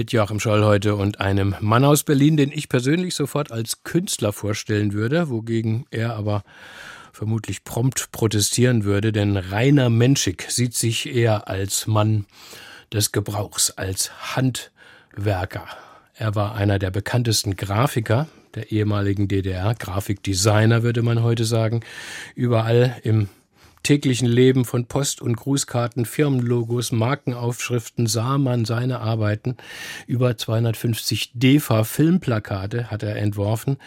Mit Joachim Scholl heute und einem Mann aus Berlin, den ich persönlich sofort als Künstler vorstellen würde, wogegen er aber vermutlich prompt protestieren würde, denn Rainer Menschig sieht sich eher als Mann des Gebrauchs, als Handwerker. Er war einer der bekanntesten Grafiker der ehemaligen DDR, Grafikdesigner würde man heute sagen, überall im täglichen Leben von Post- und Grußkarten, Firmenlogos, Markenaufschriften sah man seine Arbeiten. Über 250 DEFA-Filmplakate hat er entworfen.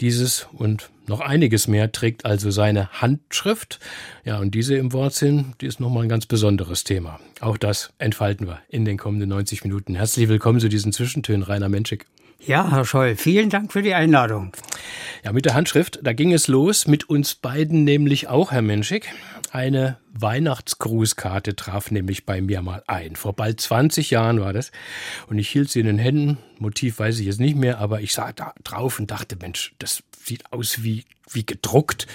Dieses und noch einiges mehr trägt also seine Handschrift. Ja, und diese im Wortsinn, die ist nochmal ein ganz besonderes Thema. Auch das entfalten wir in den kommenden 90 Minuten. Herzlich willkommen zu diesen Zwischentönen, Rainer Menschik. Ja, Herr Scholl, vielen Dank für die Einladung. Ja, mit der Handschrift, da ging es los, mit uns beiden nämlich auch, Herr Menschik. Eine Weihnachtsgrußkarte traf nämlich bei mir mal ein. Vor bald 20 Jahren war das. Und ich hielt sie in den Händen. Motiv weiß ich jetzt nicht mehr, aber ich sah da drauf und dachte, Mensch, das sieht aus wie, wie gedruckt.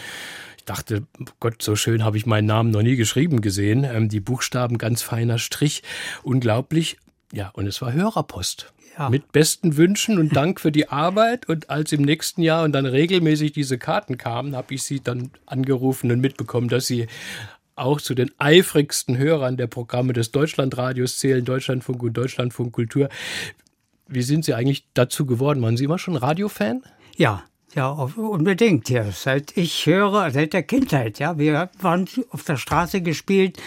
Ich dachte, Gott, so schön habe ich meinen Namen noch nie geschrieben gesehen. Ähm, die Buchstaben ganz feiner Strich. Unglaublich. Ja, und es war Hörerpost. Ja. Mit besten Wünschen und Dank für die Arbeit. Und als im nächsten Jahr und dann regelmäßig diese Karten kamen, habe ich sie dann angerufen und mitbekommen, dass sie auch zu den eifrigsten Hörern der Programme des Deutschlandradios zählen, Deutschlandfunk und Deutschlandfunk Kultur. Wie sind Sie eigentlich dazu geworden? Waren Sie immer schon Radiofan? Ja, ja, unbedingt. Ja. Seit ich höre, seit der Kindheit. Ja, wir waren auf der Straße gespielt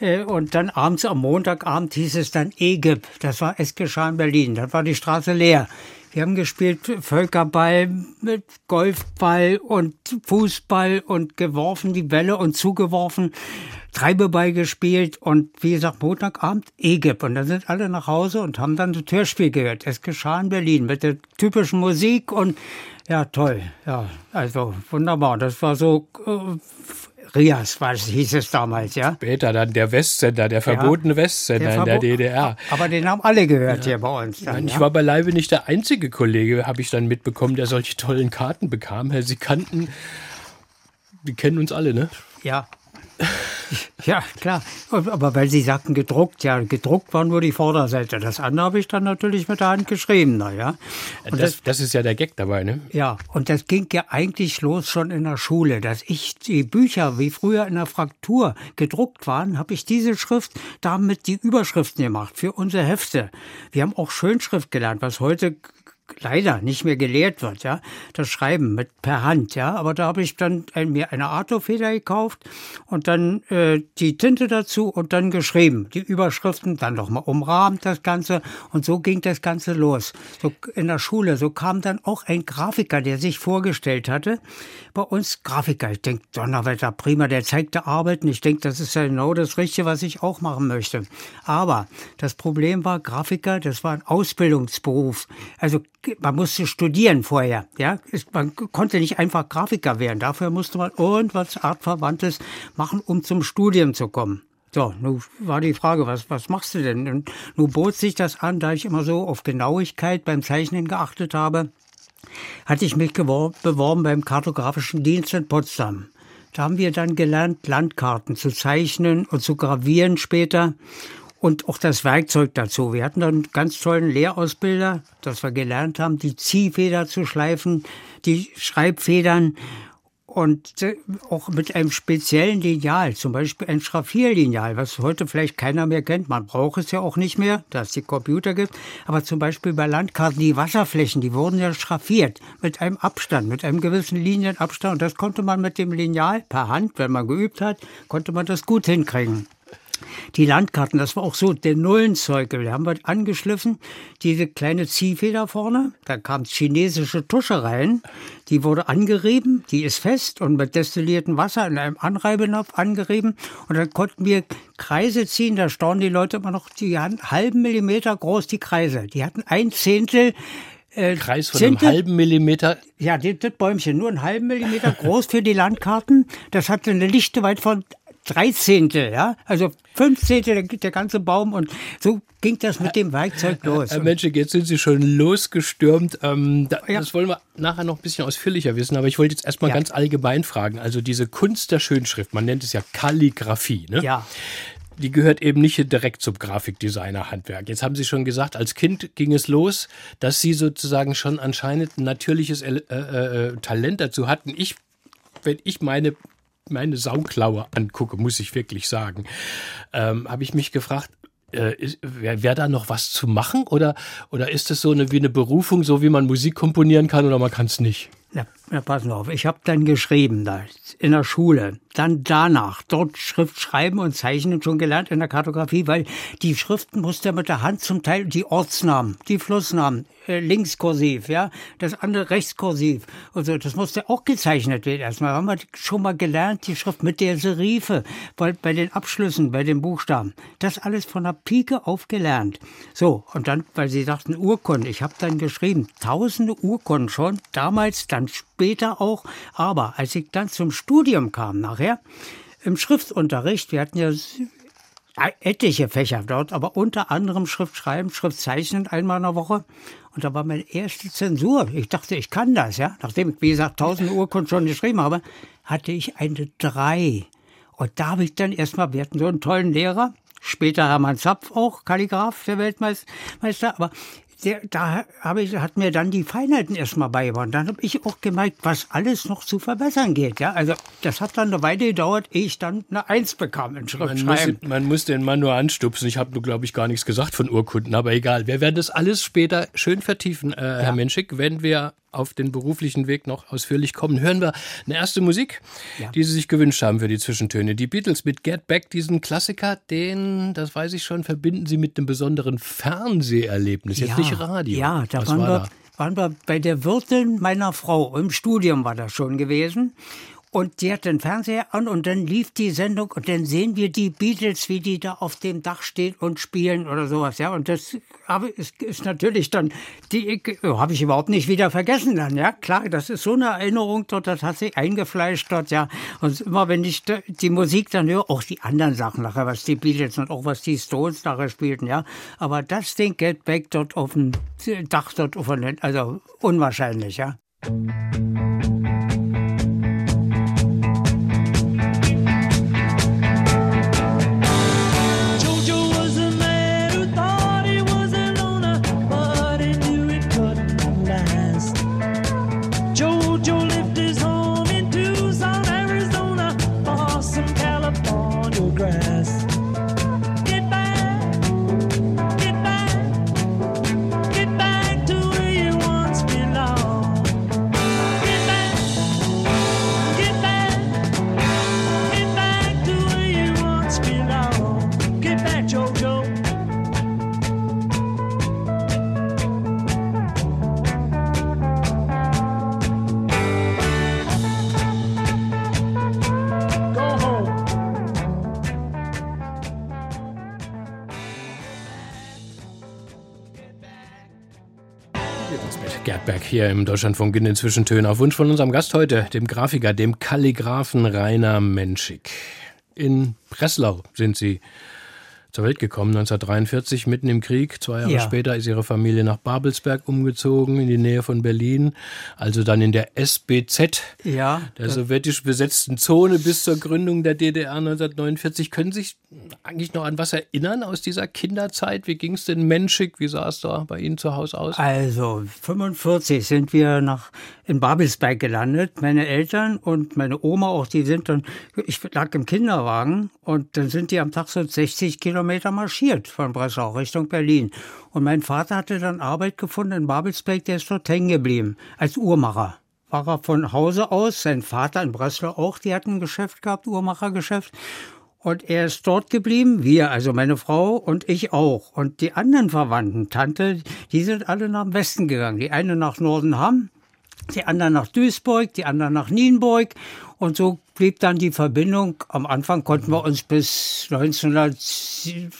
äh, und dann abends am Montagabend hieß es dann EGIP. Das war es geschah in Berlin. Dann war die Straße leer. Wir haben gespielt Völkerball mit Golfball und Fußball und geworfen die Bälle und zugeworfen. Treibeball gespielt und wie gesagt, Montagabend EGIP. Und dann sind alle nach Hause und haben dann das Hörspiel gehört. Es geschah in Berlin mit der typischen Musik und ja, toll. Ja, also wunderbar. Das war so äh, Rias, was hieß es damals, ja? Später dann der Westsender, der verbotene ja, Westsender der in der DDR. Aber den haben alle gehört ja. hier bei uns. Dann, ich ja? war beileibe nicht der einzige Kollege, habe ich dann mitbekommen, der solche tollen Karten bekam. Sie kannten, wir kennen uns alle, ne? Ja, ja, klar. Aber weil Sie sagten gedruckt, ja, gedruckt war nur die Vorderseite. Das andere habe ich dann natürlich mit der Hand geschrieben, naja. Das, das, das, ist ja der Gag dabei, ne? Ja, und das ging ja eigentlich los schon in der Schule, dass ich die Bücher, wie früher in der Fraktur gedruckt waren, habe ich diese Schrift damit die Überschriften gemacht für unsere Hefte. Wir haben auch Schönschrift gelernt, was heute leider nicht mehr gelehrt wird, ja, das Schreiben mit per Hand, ja, aber da habe ich dann ein, mir eine Artofeder gekauft und dann äh, die Tinte dazu und dann geschrieben, die Überschriften, dann nochmal umrahmt das Ganze und so ging das Ganze los. So in der Schule, so kam dann auch ein Grafiker, der sich vorgestellt hatte, bei uns Grafiker, ich denke, Donnerwetter, prima, der zeigte Arbeiten, ich denke, das ist ja genau das Richtige, was ich auch machen möchte. Aber das Problem war, Grafiker, das war ein Ausbildungsberuf, also man musste studieren vorher. Ja, man konnte nicht einfach Grafiker werden. Dafür musste man irgendwas Artverwandtes machen, um zum Studium zu kommen. So, nun war die Frage, was, was machst du denn? Und nun bot sich das an, da ich immer so auf Genauigkeit beim Zeichnen geachtet habe, hatte ich mich beworben beim Kartografischen Dienst in Potsdam. Da haben wir dann gelernt, Landkarten zu zeichnen und zu gravieren später und auch das Werkzeug dazu. Wir hatten dann einen ganz tollen Lehrausbilder, dass wir gelernt haben, die Ziehfeder zu schleifen, die Schreibfedern und äh, auch mit einem speziellen Lineal, zum Beispiel ein Schraffierlineal, was heute vielleicht keiner mehr kennt. Man braucht es ja auch nicht mehr, da es die Computer gibt. Aber zum Beispiel bei Landkarten, die Wasserflächen, die wurden ja schraffiert mit einem Abstand, mit einem gewissen Linienabstand. Und das konnte man mit dem Lineal per Hand, wenn man geübt hat, konnte man das gut hinkriegen. Die Landkarten, das war auch so der Nullenzeuge. Da haben wir angeschliffen, diese kleine Ziehfeder vorne, da kam chinesische Tusche rein, die wurde angerieben, die ist fest und mit destilliertem Wasser in einem Anreibenapf angerieben und dann konnten wir Kreise ziehen, da staunen die Leute immer noch, die hatten halben Millimeter groß die Kreise, die hatten ein Zehntel äh, Kreis von Zehntel, einem halben Millimeter. Ja, das, das Bäumchen, nur einen halben Millimeter groß für die Landkarten. Das hatte eine Lichte weit von Dreizehntel, ja, also Fünfzehntel der, der ganze Baum und so ging das mit dem Werkzeug los. Herr Mensch, jetzt sind Sie schon losgestürmt. Ähm, da, ja. Das wollen wir nachher noch ein bisschen ausführlicher wissen, aber ich wollte jetzt erstmal ja. ganz allgemein fragen. Also diese Kunst der Schönschrift, man nennt es ja Kalligraphie, ne? Ja die gehört eben nicht direkt zum Grafikdesigner-Handwerk. Jetzt haben Sie schon gesagt, als Kind ging es los, dass Sie sozusagen schon anscheinend ein natürliches äh, äh, Talent dazu hatten. Ich, wenn ich meine meine Sauklaue angucke, muss ich wirklich sagen, ähm, habe ich mich gefragt, äh, wäre wär da noch was zu machen? Oder, oder ist es so eine, wie eine Berufung, so wie man Musik komponieren kann oder man kann es nicht? Na, passen auf, ich habe dann geschrieben da in der Schule, dann danach dort Schrift schreiben und zeichnen schon gelernt in der Kartografie, weil die Schriften musste mit der Hand zum Teil die Ortsnamen, die Flussnamen, äh, links kursiv, ja, das andere rechts kursiv und so, das musste auch gezeichnet werden. Erstmal haben wir schon mal gelernt, die Schrift mit der Serife, weil bei den Abschlüssen, bei den Buchstaben, das alles von der Pike auf gelernt. So, und dann, weil sie sagten Urkunden, ich habe dann geschrieben, tausende Urkunden schon, damals, dann später auch. Aber als ich dann zum Studium kam nachher, im Schriftunterricht, wir hatten ja etliche Fächer dort, aber unter anderem Schriftschreiben, Schriftzeichnen einmal in der Woche. Und da war meine erste Zensur. Ich dachte, ich kann das, ja. Nachdem ich, wie gesagt, tausend Urkunden schon geschrieben habe, hatte ich eine drei. Und da habe ich dann erstmal, wir hatten so einen tollen Lehrer, später Hermann Zapf auch, Kalligraph, der Weltmeister, aber der, da habe ich, hat mir dann die Feinheiten erstmal beigebracht. Dann habe ich auch gemerkt, was alles noch zu verbessern geht. Ja? Also das hat dann eine Weile gedauert, ehe ich dann eine Eins bekam in Schriftschreiben. Man muss, man muss den Mann nur anstupsen. Ich habe nur, glaube ich, gar nichts gesagt von Urkunden, aber egal. Wir werden das alles später schön vertiefen, äh, ja. Herr Menschik, wenn wir auf den beruflichen Weg noch ausführlich kommen, hören wir eine erste Musik, ja. die Sie sich gewünscht haben für die Zwischentöne. Die Beatles mit Get Back, diesen Klassiker, den, das weiß ich schon, verbinden Sie mit einem besonderen Fernseherlebnis, jetzt ja, nicht Radio. Ja, da waren, war wir, da? waren wir bei der Wirtin meiner Frau. Im Studium war das schon gewesen. Und die hat den Fernseher an und dann lief die Sendung und dann sehen wir die Beatles, wie die da auf dem Dach stehen und spielen oder sowas. Ja, und das ist, natürlich dann, die habe ich überhaupt nicht wieder vergessen dann. Ja, klar, das ist so eine Erinnerung dort, das hat sich eingefleischt dort. Ja, und immer wenn ich die Musik dann höre, auch die anderen Sachen nachher, was die Beatles und auch was die Stones nachher spielten. Ja, aber das Ding Get Back dort auf dem Dach dort, also unwahrscheinlich. Ja. Hier im Deutschlandfunk in den Zwischentönen auf Wunsch von unserem Gast heute, dem Grafiker, dem Kalligraphen Rainer Menschik. In Breslau sind Sie zur Welt gekommen, 1943, mitten im Krieg. Zwei Jahre ja. später ist ihre Familie nach Babelsberg umgezogen, in die Nähe von Berlin. Also dann in der SBZ, ja, der sowjetisch besetzten Zone bis zur Gründung der DDR 1949. Können Sie sich eigentlich noch an was erinnern aus dieser Kinderzeit? Wie ging es denn menschig? Wie sah es da bei Ihnen zu Hause aus? Also 45 sind wir nach in Babelsberg gelandet. Meine Eltern und meine Oma auch, die sind dann, ich lag im Kinderwagen und dann sind die am Tag so 60 Kilometer marschiert von Breslau Richtung Berlin. Und mein Vater hatte dann Arbeit gefunden in Babelsberg, der ist dort hängen geblieben, als Uhrmacher. War er von Hause aus, sein Vater in Breslau auch, die hatten ein Geschäft gehabt, Uhrmachergeschäft. Und er ist dort geblieben, wir, also meine Frau und ich auch. Und die anderen Verwandten, Tante, die sind alle nach Westen gegangen. Die eine nach Nordenham, die anderen nach Duisburg, die anderen nach Nienburg. Und so blieb dann die Verbindung. Am Anfang konnten wir uns bis 1900,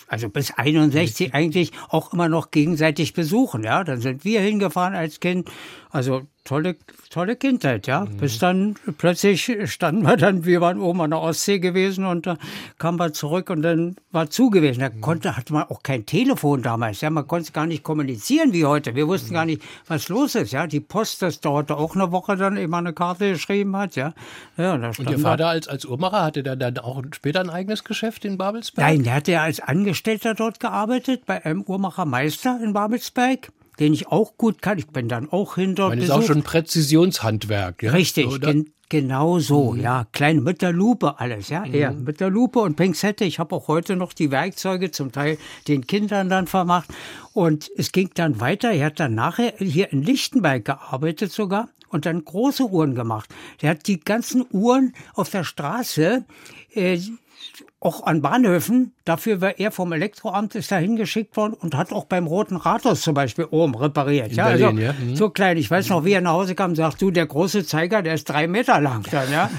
also bis 61 eigentlich auch immer noch gegenseitig besuchen. Ja, dann sind wir hingefahren als Kind. Also tolle, tolle Kindheit, ja. Mhm. Bis dann plötzlich standen wir dann, wir waren oben an der Ostsee gewesen und da kamen wir zurück und dann war zu gewesen. Da mhm. konnte, hatte man auch kein Telefon damals, ja. Man konnte gar nicht kommunizieren wie heute. Wir wussten mhm. gar nicht, was los ist, ja. Die Post, das dauerte auch eine Woche dann, ehe man eine Karte geschrieben hat, ja. ja da und Ihr Vater als, als Uhrmacher, hatte der dann auch später ein eigenes Geschäft in Babelsberg? Nein, der hatte ja als Angestellter dort gearbeitet, bei einem Uhrmachermeister in Babelsberg den ich auch gut kann. Ich bin dann auch hinter. Das ist auch schon Präzisionshandwerk, ja? Richtig, gen genau so, mhm. ja. Kleine mit der Lupe alles, ja. Mhm. Ja, mit der Lupe und Pinzette. Ich habe auch heute noch die Werkzeuge zum Teil den Kindern dann vermacht. Und es ging dann weiter. Er hat dann nachher hier in Lichtenberg gearbeitet sogar und dann große Uhren gemacht. Der hat die ganzen Uhren auf der Straße äh, auch an Bahnhöfen. Dafür war er vom Elektroamt ist da hingeschickt worden und hat auch beim Roten Rathaus zum Beispiel oben repariert. In ja, Berlin, also, ja. Mhm. So klein. Ich weiß noch, wie er nach Hause kam, sagt du, der große Zeiger, der ist drei Meter lang dann, ja.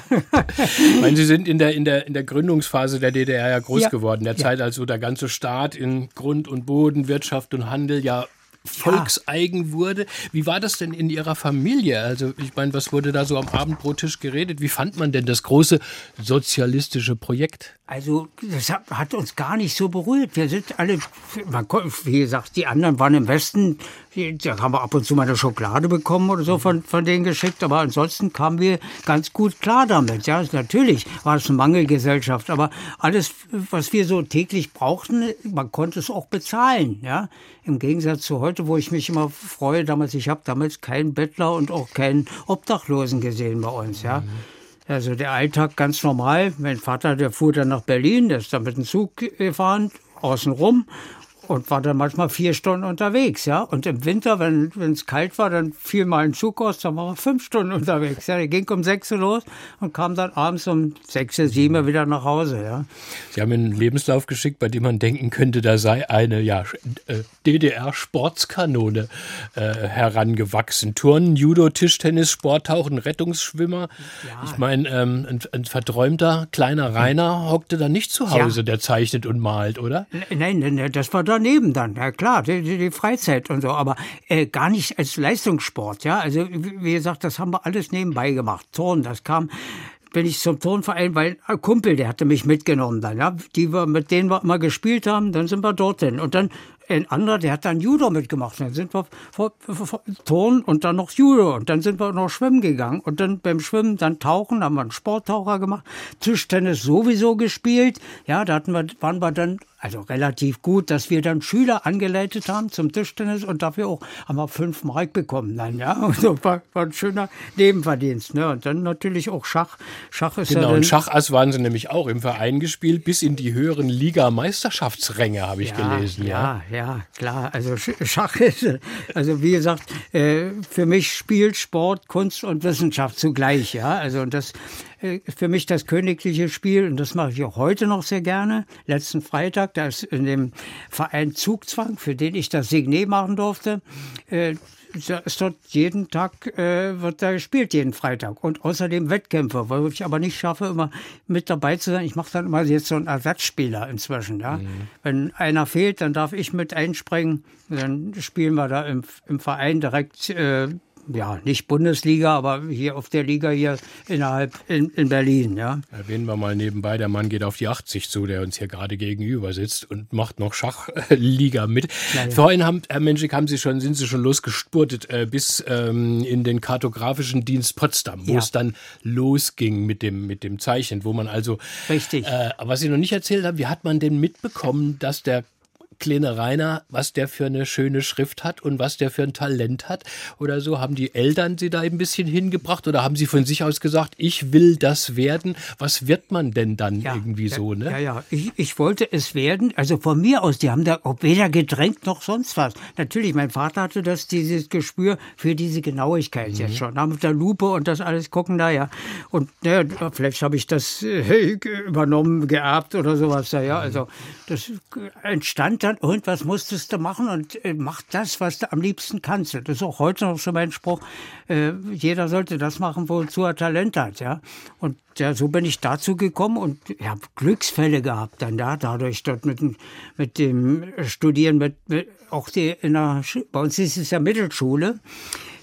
ich meine, Sie sind in der, in der, in der Gründungsphase der DDR ja groß ja. geworden. Der ja. Zeit, als so der ganze Staat in Grund und Boden, Wirtschaft und Handel ja volkseigen wurde. Wie war das denn in Ihrer Familie? Also ich meine, was wurde da so am Abendbrottisch geredet? Wie fand man denn das große sozialistische Projekt? Also das hat uns gar nicht so berührt. Wir sind alle, wie gesagt, die anderen waren im Westen, da haben wir ab und zu mal eine Schokolade bekommen oder so von, von denen geschickt, aber ansonsten kamen wir ganz gut klar damit. Ja, natürlich war es eine Mangelgesellschaft, aber alles, was wir so täglich brauchten, man konnte es auch bezahlen. Ja, im Gegensatz zu heute, wo ich mich immer freue, damals, ich habe damals keinen Bettler und auch keinen Obdachlosen gesehen bei uns. Ja. Mhm. Also der Alltag ganz normal. Mein Vater, der fuhr dann nach Berlin, der ist dann mit dem Zug gefahren, außenrum und war dann manchmal vier Stunden unterwegs, ja. Und im Winter, wenn es kalt war, dann fiel mal ein Zug aus, dann war er fünf Stunden unterwegs. Ja, der ging um sechs Uhr los und kam dann abends um sechs, sieben Uhr wieder nach Hause, ja. Sie haben einen Lebenslauf geschickt, bei dem man denken könnte, da sei eine ja, äh, DDR-Sportskanone äh, herangewachsen. Turnen, Judo, Tischtennis, Sporttauchen, Rettungsschwimmer. Ja. Ich meine, ähm, ein, ein, verträumter kleiner Rainer hockte da nicht zu Hause, ja. der zeichnet und malt, oder? Nein, nein, das war da daneben dann, ja klar, die, die Freizeit und so, aber äh, gar nicht als Leistungssport, ja. Also wie gesagt, das haben wir alles nebenbei gemacht. Turnen, das kam bin ich zum Turnverein, weil ein Kumpel, der hatte mich mitgenommen dann, ja, die wir, mit denen wir immer gespielt haben, dann sind wir dorthin. Und dann ein anderer, der hat dann Judo mitgemacht. Dann sind wir vor, vor, vor, Turn und dann noch Judo. Und dann sind wir noch schwimmen gegangen. Und dann beim Schwimmen dann tauchen, haben wir einen Sporttaucher gemacht. Tischtennis sowieso gespielt. Ja, da hatten wir, waren wir dann also relativ gut, dass wir dann Schüler angeleitet haben zum Tischtennis und dafür auch haben wir fünf Mark bekommen dann, ja. Und so war, war ein schöner Nebenverdienst, ne. Und dann natürlich auch Schach. Schach ist genau, ja und Schachass waren sie nämlich auch im Verein gespielt, bis in die höheren Liga-Meisterschaftsränge, habe ich ja, gelesen. Ja, ja, ja, klar. Also Schach ist, also wie gesagt, äh, für mich spielt Sport, Kunst und Wissenschaft zugleich, ja. Also das äh, für mich das königliche Spiel und das mache ich auch heute noch sehr gerne. Letzten Freitag, da ist in dem Verein Zugzwang, für den ich das Signet machen durfte, da ist dort jeden Tag, äh, wird da gespielt, jeden Freitag. Und außerdem Wettkämpfe, wo ich aber nicht schaffe, immer mit dabei zu sein. Ich mache dann immer jetzt so einen Ersatzspieler inzwischen. Ja? Mhm. Wenn einer fehlt, dann darf ich mit einspringen. Dann spielen wir da im, im Verein direkt äh, ja, nicht Bundesliga, aber hier auf der Liga hier innerhalb in, in Berlin, ja. Erwähnen wir mal nebenbei, der Mann geht auf die 80 zu, der uns hier gerade gegenüber sitzt und macht noch Schachliga mit. Ja, Vorhin haben, Herr Menschik, haben Sie schon, sind Sie schon losgespurtet äh, bis ähm, in den kartografischen Dienst Potsdam, wo ja. es dann losging mit dem, mit dem Zeichen, wo man also. Richtig. Äh, was Sie noch nicht erzählt haben, wie hat man denn mitbekommen, dass der kleine Rainer, was der für eine schöne Schrift hat und was der für ein Talent hat oder so? Haben die Eltern Sie da ein bisschen hingebracht oder haben Sie von sich aus gesagt, ich will das werden? Was wird man denn dann ja, irgendwie so, ne? Ja, ja, ich, ich wollte es werden, also von mir aus, die haben da auch weder gedrängt noch sonst was. Natürlich, mein Vater hatte das, dieses Gespür für diese Genauigkeit mhm. jetzt schon. Mit der Lupe und das alles gucken da, ja. Und ja, vielleicht habe ich das äh, übernommen, geerbt oder sowas, ja. Mhm. Also das entstand dann, irgendwas musstest du machen und äh, mach das, was du am liebsten kannst. Das ist auch heute noch so mein Spruch. Äh, jeder sollte das machen, wozu er Talent hat, ja. Und ja, so bin ich dazu gekommen und ich habe Glücksfälle gehabt dann da, dadurch dort mit, mit dem Studieren, mit, mit auch die in der, bei uns ist es ja Mittelschule.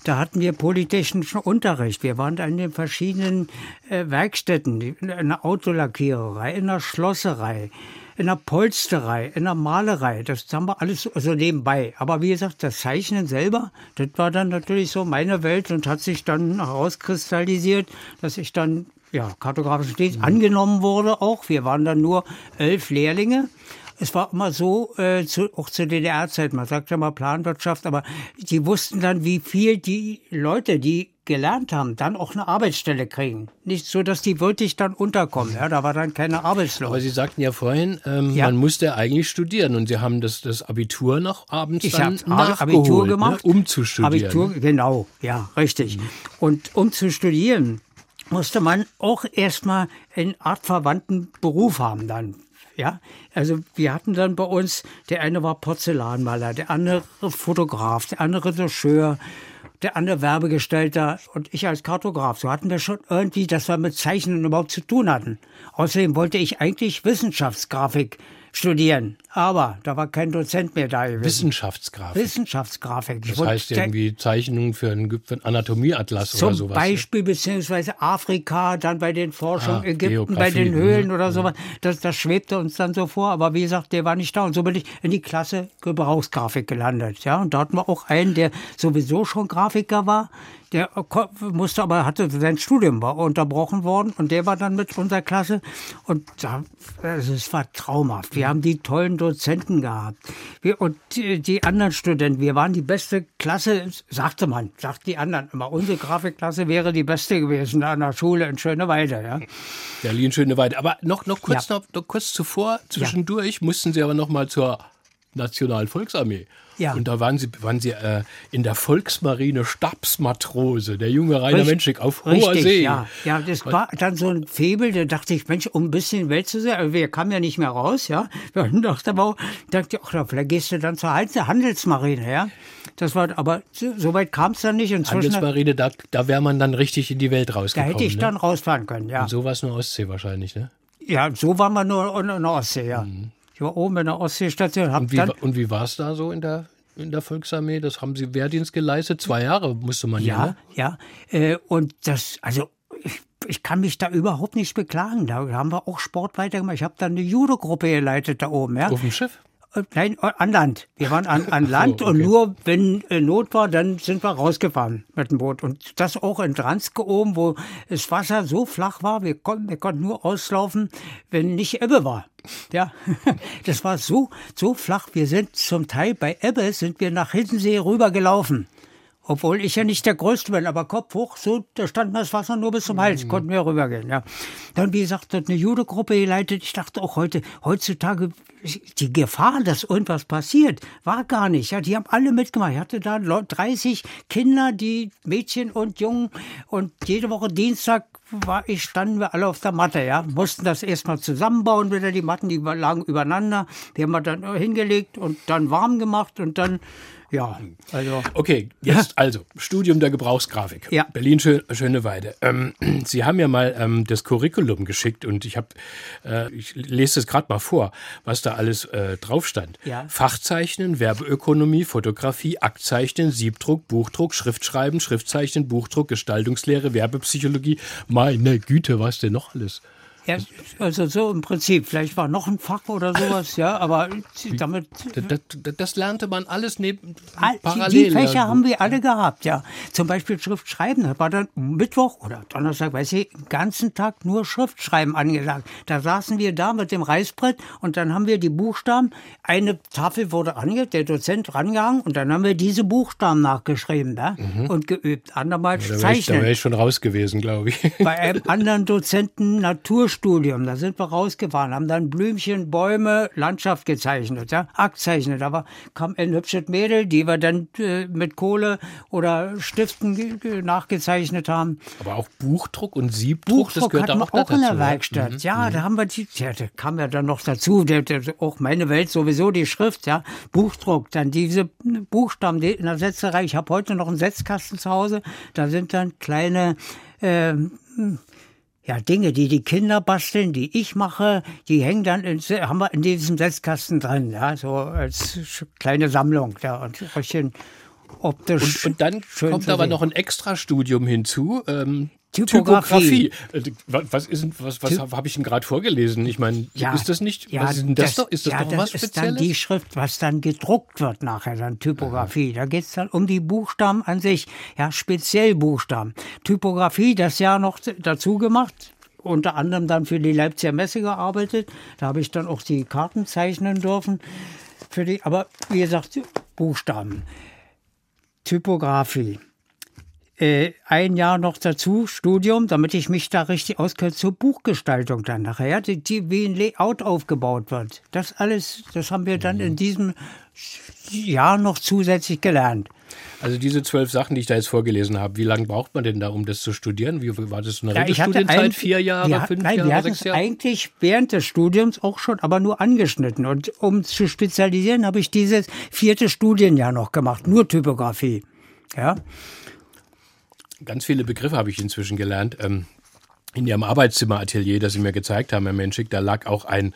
Da hatten wir polytechnischen Unterricht. Wir waren da in den verschiedenen äh, Werkstätten, in der Autolackiererei, in der Schlosserei, in der Polsterei, in der Malerei. Das haben wir alles so also nebenbei. Aber wie gesagt, das Zeichnen selber, das war dann natürlich so meine Welt und hat sich dann herauskristallisiert, dass ich dann ja, kartografischen Dienst mhm. angenommen wurde auch. Wir waren dann nur elf Lehrlinge. Es war immer so, äh, zu, auch zur DDR-Zeit, man sagt ja mal Planwirtschaft, aber die wussten dann, wie viel die Leute, die gelernt haben, dann auch eine Arbeitsstelle kriegen. Nicht so, dass die wirklich dann unterkommen. Ja, da war dann keine Arbeitslosigkeit. Aber Sie sagten ja vorhin, ähm, ja. man musste eigentlich studieren und Sie haben das, das Abitur noch abends ich dann nachgeholt, Abitur ne, gemacht, ne, um zu studieren. Abitur, genau, ja, richtig. Mhm. Und um zu studieren, musste man auch erstmal einen artverwandten Beruf haben dann. Ja, also wir hatten dann bei uns, der eine war Porzellanmaler, der andere Fotograf, der andere Regisseur, der andere Werbegestalter und ich als Kartograf. So hatten wir schon irgendwie, dass wir mit Zeichnen überhaupt zu tun hatten. Außerdem wollte ich eigentlich Wissenschaftsgrafik studieren. Aber da war kein Dozent mehr da gewesen. Wissenschaftsgrafik. Wissenschaftsgrafik. Das heißt irgendwie Zeichnungen für einen, für einen Anatomieatlas oder sowas. Zum Beispiel, beziehungsweise Afrika, dann bei den Forschungen, ah, Ägypten, Geografie, bei den Höhlen mh, oder mh. sowas. Das, das schwebte uns dann so vor. Aber wie gesagt, der war nicht da. Und so bin ich in die Klasse Gebrauchsgrafik gelandet. Ja, und da hatten wir auch einen, der sowieso schon Grafiker war der musste aber, hatte sein Studium war unterbrochen worden und der war dann mit unserer Klasse und da, also es war traumhaft. Wir haben die tollen Dozenten gehabt. Wir, und die, die, anderen Studenten, wir waren die beste Klasse, sagte man, sagt die anderen immer. Unsere Grafikklasse wäre die beste gewesen an der Schule in Schöneweide, ja. Berlin Schöneweide. Aber noch, noch kurz, ja. noch, noch kurz zuvor, zwischendurch ja. mussten Sie aber noch mal zur Nationalen Volksarmee. Ja. Und da waren sie, waren sie äh, in der Volksmarine Stabsmatrose, der junge Rainer Richtig, Menschik auf hoher Richtig, See. Ja. ja, das war dann so ein Febel, da dachte ich, Mensch, um ein bisschen Welt zu sehen, wir kamen ja nicht mehr raus, ja. Dann dachte aber, dachte ich, ach, vielleicht gehst du dann zur Handelsmarine, ja. Das war, aber so weit kam es dann nicht. Handelsmarine, da, da wäre man dann richtig in die Welt rausgekommen. Da hätte ich ne? dann rausfahren können, ja. Und so war es nur Ostsee wahrscheinlich, ne? Ja, so waren wir nur in der Ostsee, ja. Mhm. Ich war oben in der Ostseestation. Und wie, und wie war es da so in der, in der Volksarmee? Das haben Sie Wehrdienst geleistet? Zwei Jahre musste man ja. Ja, ja. Äh, und das, also ich, ich, kann mich da überhaupt nicht beklagen. Da haben wir auch Sport weitergemacht. Ich habe dann eine Judo-Gruppe geleitet da oben. Ja. Auf dem Schiff? Nein, an Land. Wir waren an, an Land so, okay. und nur wenn äh, Not war, dann sind wir rausgefahren mit dem Boot. Und das auch in Dranske oben, wo das Wasser so flach war, wir konnten, wir konnten nur auslaufen, wenn nicht Ebbe war. Ja, das war so, so flach. Wir sind zum Teil bei Ebbe sind wir nach Hiddensee rübergelaufen. Obwohl ich ja nicht der Größte bin, aber Kopf hoch, so, da stand mir das Wasser nur bis zum Hals, mhm. konnten wir rübergehen, ja. Dann, wie gesagt, hat eine Jude-Gruppe geleitet. Ich dachte auch heute, heutzutage, die Gefahr, dass irgendwas passiert, war gar nicht. Ja, die haben alle mitgemacht. Ich hatte da 30 Kinder, die Mädchen und Jungen und jede Woche Dienstag war ich, standen wir alle auf der Matte, ja. Mussten das erstmal zusammenbauen, wieder die Matten, die lagen übereinander. Die haben wir dann hingelegt und dann warm gemacht und dann ja, also. Okay, jetzt also Studium der Gebrauchsgrafik. Ja. Berlin Schöneweide. Ähm, Sie haben ja mal ähm, das Curriculum geschickt und ich habe, äh, ich lese es gerade mal vor, was da alles äh, drauf stand. Ja. Fachzeichnen, Werbeökonomie, Fotografie, Aktzeichnen, Siebdruck, Buchdruck, Schriftschreiben, Schriftzeichnen, Buchdruck, Gestaltungslehre, Werbepsychologie. Meine Güte, was denn noch alles? Ja, also so im Prinzip. Vielleicht war noch ein Fach oder sowas, ja, aber damit. Das, das, das lernte man alles neben parallel. Die, Fächer ja. haben wir alle gehabt, ja. Zum Beispiel Schriftschreiben. Da war dann Mittwoch oder Donnerstag, weiß ich, den ganzen Tag nur Schriftschreiben angesagt. Da saßen wir da mit dem Reißbrett und dann haben wir die Buchstaben. Eine Tafel wurde ange, der Dozent rangegangen und dann haben wir diese Buchstaben nachgeschrieben da mhm. und geübt. Andermals ja, da zeichnen. da wäre ich schon raus gewesen, glaube ich. Bei einem anderen Dozenten Natur Naturstudium, da sind wir rausgefahren, haben dann Blümchen, Bäume, Landschaft gezeichnet, ja, Aktzeichnet. Da kam ein hübsches Mädel, die wir dann äh, mit Kohle oder Stiften nachgezeichnet haben. Aber auch Buchdruck und Siebdruck, Buchdruck das gehört hatten auch, auch dazu, in der Werkstatt. Mhm. Ja, mhm. da haben wir die, ja, da kam ja dann noch dazu, der, der, auch meine Welt sowieso die Schrift, ja, Buchdruck, dann diese Buchstaben die in der Setzerei. Ich habe heute noch einen Setzkasten zu Hause, da sind dann kleine ähm, ja, Dinge, die die Kinder basteln, die ich mache, die hängen dann in, haben wir in diesem Setzkasten drin, ja, so als kleine Sammlung, ja, und bisschen optisch. Und, und dann kommt aber noch ein Extrastudium hinzu, ähm, Typografie. Typografie. Äh, was ist was, was habe ich denn gerade vorgelesen? Ich meine, ja, ist das nicht? Ja, was ist denn das, das doch? Ist das ja, doch was Spezielles? Das ist dann die Schrift, was dann gedruckt wird nachher, dann Typografie. Da geht es dann um die Buchstaben an sich. Ja, speziell Buchstaben. Typografie, das Jahr noch dazu gemacht. Unter anderem dann für die Leipziger Messe gearbeitet. Da habe ich dann auch die Karten zeichnen dürfen. Für die, aber wie gesagt, Buchstaben. Typografie äh, ein Jahr noch dazu, Studium, damit ich mich da richtig auskenne zur Buchgestaltung dann nachher, die, die, wie ein Layout aufgebaut wird. Das alles, das haben wir dann in diesem Jahr noch zusätzlich gelernt. Also diese zwölf Sachen, die ich da jetzt vorgelesen habe, wie lange braucht man denn da, um das zu studieren? Wie war das eine ja, Regelstudienzeit? Vier Jahre, wir, fünf nein, Jahre, wir sechs Jahre? eigentlich während des Studiums auch schon, aber nur angeschnitten. Und um zu spezialisieren, habe ich dieses vierte Studienjahr noch gemacht, nur Typografie. Ja. Ganz viele Begriffe habe ich inzwischen gelernt. Ähm, in Ihrem Arbeitszimmeratelier, das Sie mir gezeigt haben, Herr Menschik, da lag auch ein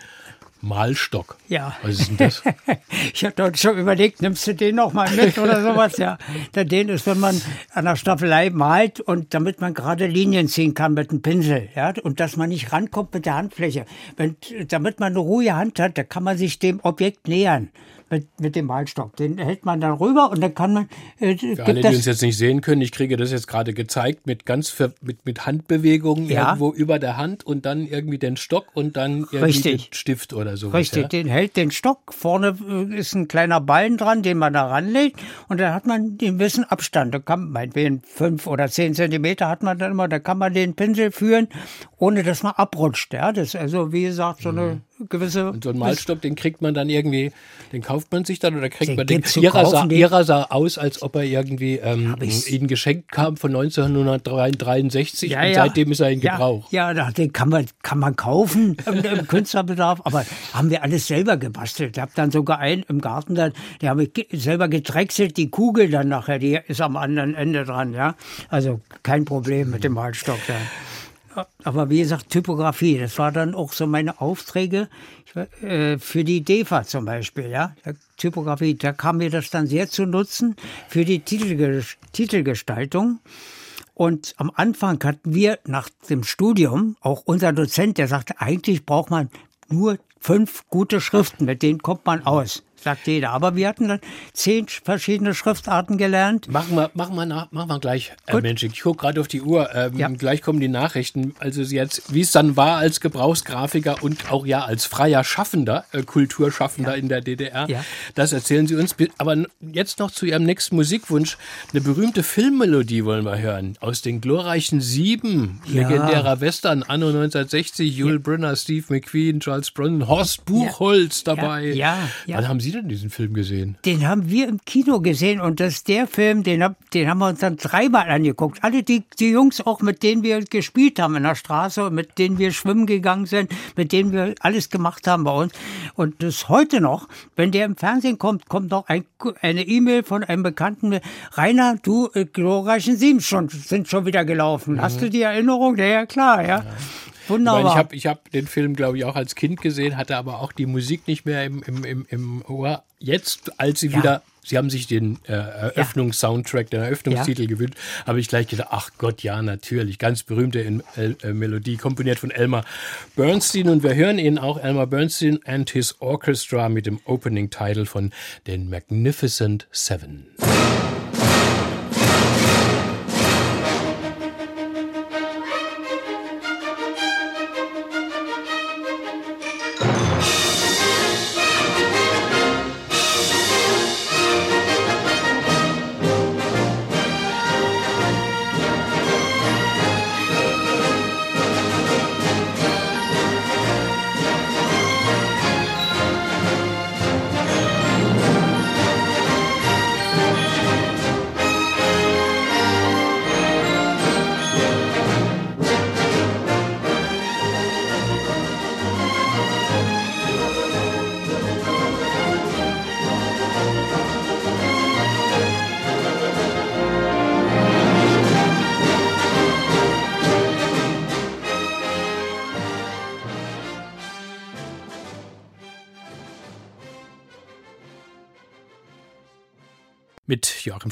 Malstock. Ja. Was ist denn das? ich habe dort schon überlegt, nimmst du den noch mal mit oder sowas? Ja, den ist, wenn man an der Staffelei malt und damit man gerade Linien ziehen kann mit einem Pinsel, ja, und dass man nicht rankommt mit der Handfläche. Wenn, damit man eine ruhige Hand hat, da kann man sich dem Objekt nähern mit, mit dem Malstock. Den hält man dann rüber und dann kann man. Äh, Für alle, die uns jetzt nicht sehen können, ich kriege das jetzt gerade gezeigt mit ganz ver, mit, mit Handbewegungen ja. irgendwo über der Hand und dann irgendwie den Stock und dann irgendwie Richtig. den Stift oder so. Richtig, ja? den hält den Stock. Vorne äh, ist ein kleiner Ballen dran, den man da ranlegt und dann hat man den gewissen Abstand. Da kann meinetwegen fünf oder zehn Zentimeter hat man dann immer, da kann man den Pinsel führen, ohne dass man abrutscht. Ja, das ist also wie gesagt so eine gewisse. Und so ein Malstock, den kriegt man dann irgendwie, den kauft man sich dann oder kriegt den man den? Ihrer sah, ihrer sah aus, als ob er irgendwie ähm, Ihnen geschenkt kam von 1963 ja, und ja. seitdem ist er in Gebrauch. Ja, ja den kann man, kann man kaufen im, im Künstlerbedarf, aber haben wir alles selber gebastelt. Ich habe dann sogar einen im Garten, dann, der habe ich selber gedrechselt, die Kugel dann nachher, die ist am anderen Ende dran, ja. Also kein Problem mit dem Malstock da aber wie gesagt, Typografie, das war dann auch so meine Aufträge äh, für die DEFA zum Beispiel, ja. Typografie, da kam mir das dann sehr zu nutzen für die Titelgestaltung. Und am Anfang hatten wir nach dem Studium auch unser Dozent, der sagte, eigentlich braucht man nur fünf gute Schriften, mit denen kommt man aus sagt jeder. Aber wir hatten dann zehn verschiedene Schriftarten gelernt. Machen wir, machen wir, nach, machen wir gleich, Herr Menschik. Ich gucke gerade auf die Uhr. Ähm, ja. Gleich kommen die Nachrichten. Also jetzt, wie es dann war als Gebrauchsgrafiker und auch ja als freier Schaffender, äh, Kulturschaffender ja. in der DDR. Ja. Das erzählen Sie uns. Aber jetzt noch zu Ihrem nächsten Musikwunsch. Eine berühmte Filmmelodie wollen wir hören. Aus den glorreichen Sieben. Legendärer Western, Anno 1960. Yul Brynner, Steve McQueen, Charles Bronson, Horst Buchholz dabei. Ja, ja. Wann haben Sie denn diesen Film gesehen? Den haben wir im Kino gesehen und das ist der Film, den, hab, den haben wir uns dann dreimal angeguckt. Alle die, die Jungs auch, mit denen wir gespielt haben in der Straße, mit denen wir schwimmen gegangen sind, mit denen wir alles gemacht haben bei uns. Und das heute noch, wenn der im Fernsehen kommt, kommt noch ein, eine E-Mail von einem Bekannten, Rainer, du, äh, glorreichen Sieben schon, sind schon wieder gelaufen. Mhm. Hast du die Erinnerung? Ja, klar, ja. ja. Wunderbar. Ich, ich habe ich hab den Film, glaube ich, auch als Kind gesehen, hatte aber auch die Musik nicht mehr im, im, im, im Ohr. Jetzt, als sie ja. wieder Sie haben sich den äh, Eröffnungssoundtrack, den Eröffnungstitel ja. gewünscht, habe ich gleich gedacht, ach Gott, ja, natürlich. Ganz berühmte in, äh, Melodie, komponiert von Elmer Bernstein. Und wir hören ihn auch, Elmer Bernstein and his Orchestra mit dem Opening Title von den Magnificent Seven.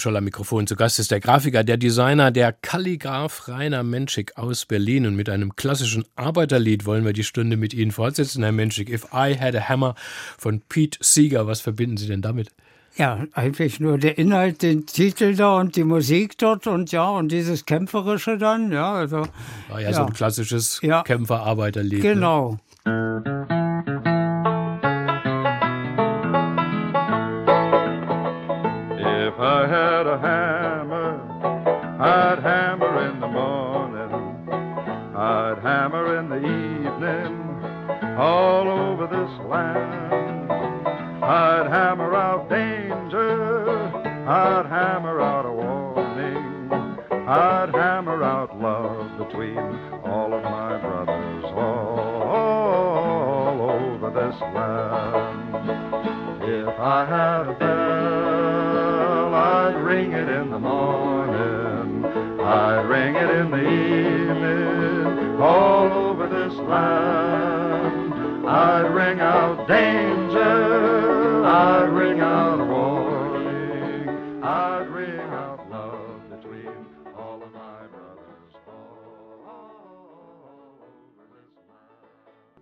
Scholler Mikrofon zu Gast ist der Grafiker, der Designer, der Kalligraph Rainer Menschik aus Berlin. Und mit einem klassischen Arbeiterlied wollen wir die Stunde mit Ihnen fortsetzen, Herr Menschik. If I Had a Hammer von Pete Seeger. Was verbinden Sie denn damit? Ja, eigentlich nur der Inhalt, den Titel da und die Musik dort und ja, und dieses Kämpferische dann, ja, also. War ja, ja. so ein klassisches ja. Kämpfer-Arbeiterlied. Ne? Genau. Ne? I had a hammer, I'd hammer in the morning, I'd hammer in the evening, all over this land. I'd hammer out danger, I'd hammer out a warning, I'd hammer out love between all of my brothers all, all over this land. If I had a I'd ring it in the morning, I'd ring it in the evening, all over this land. I'd ring out danger, I'd ring out warning,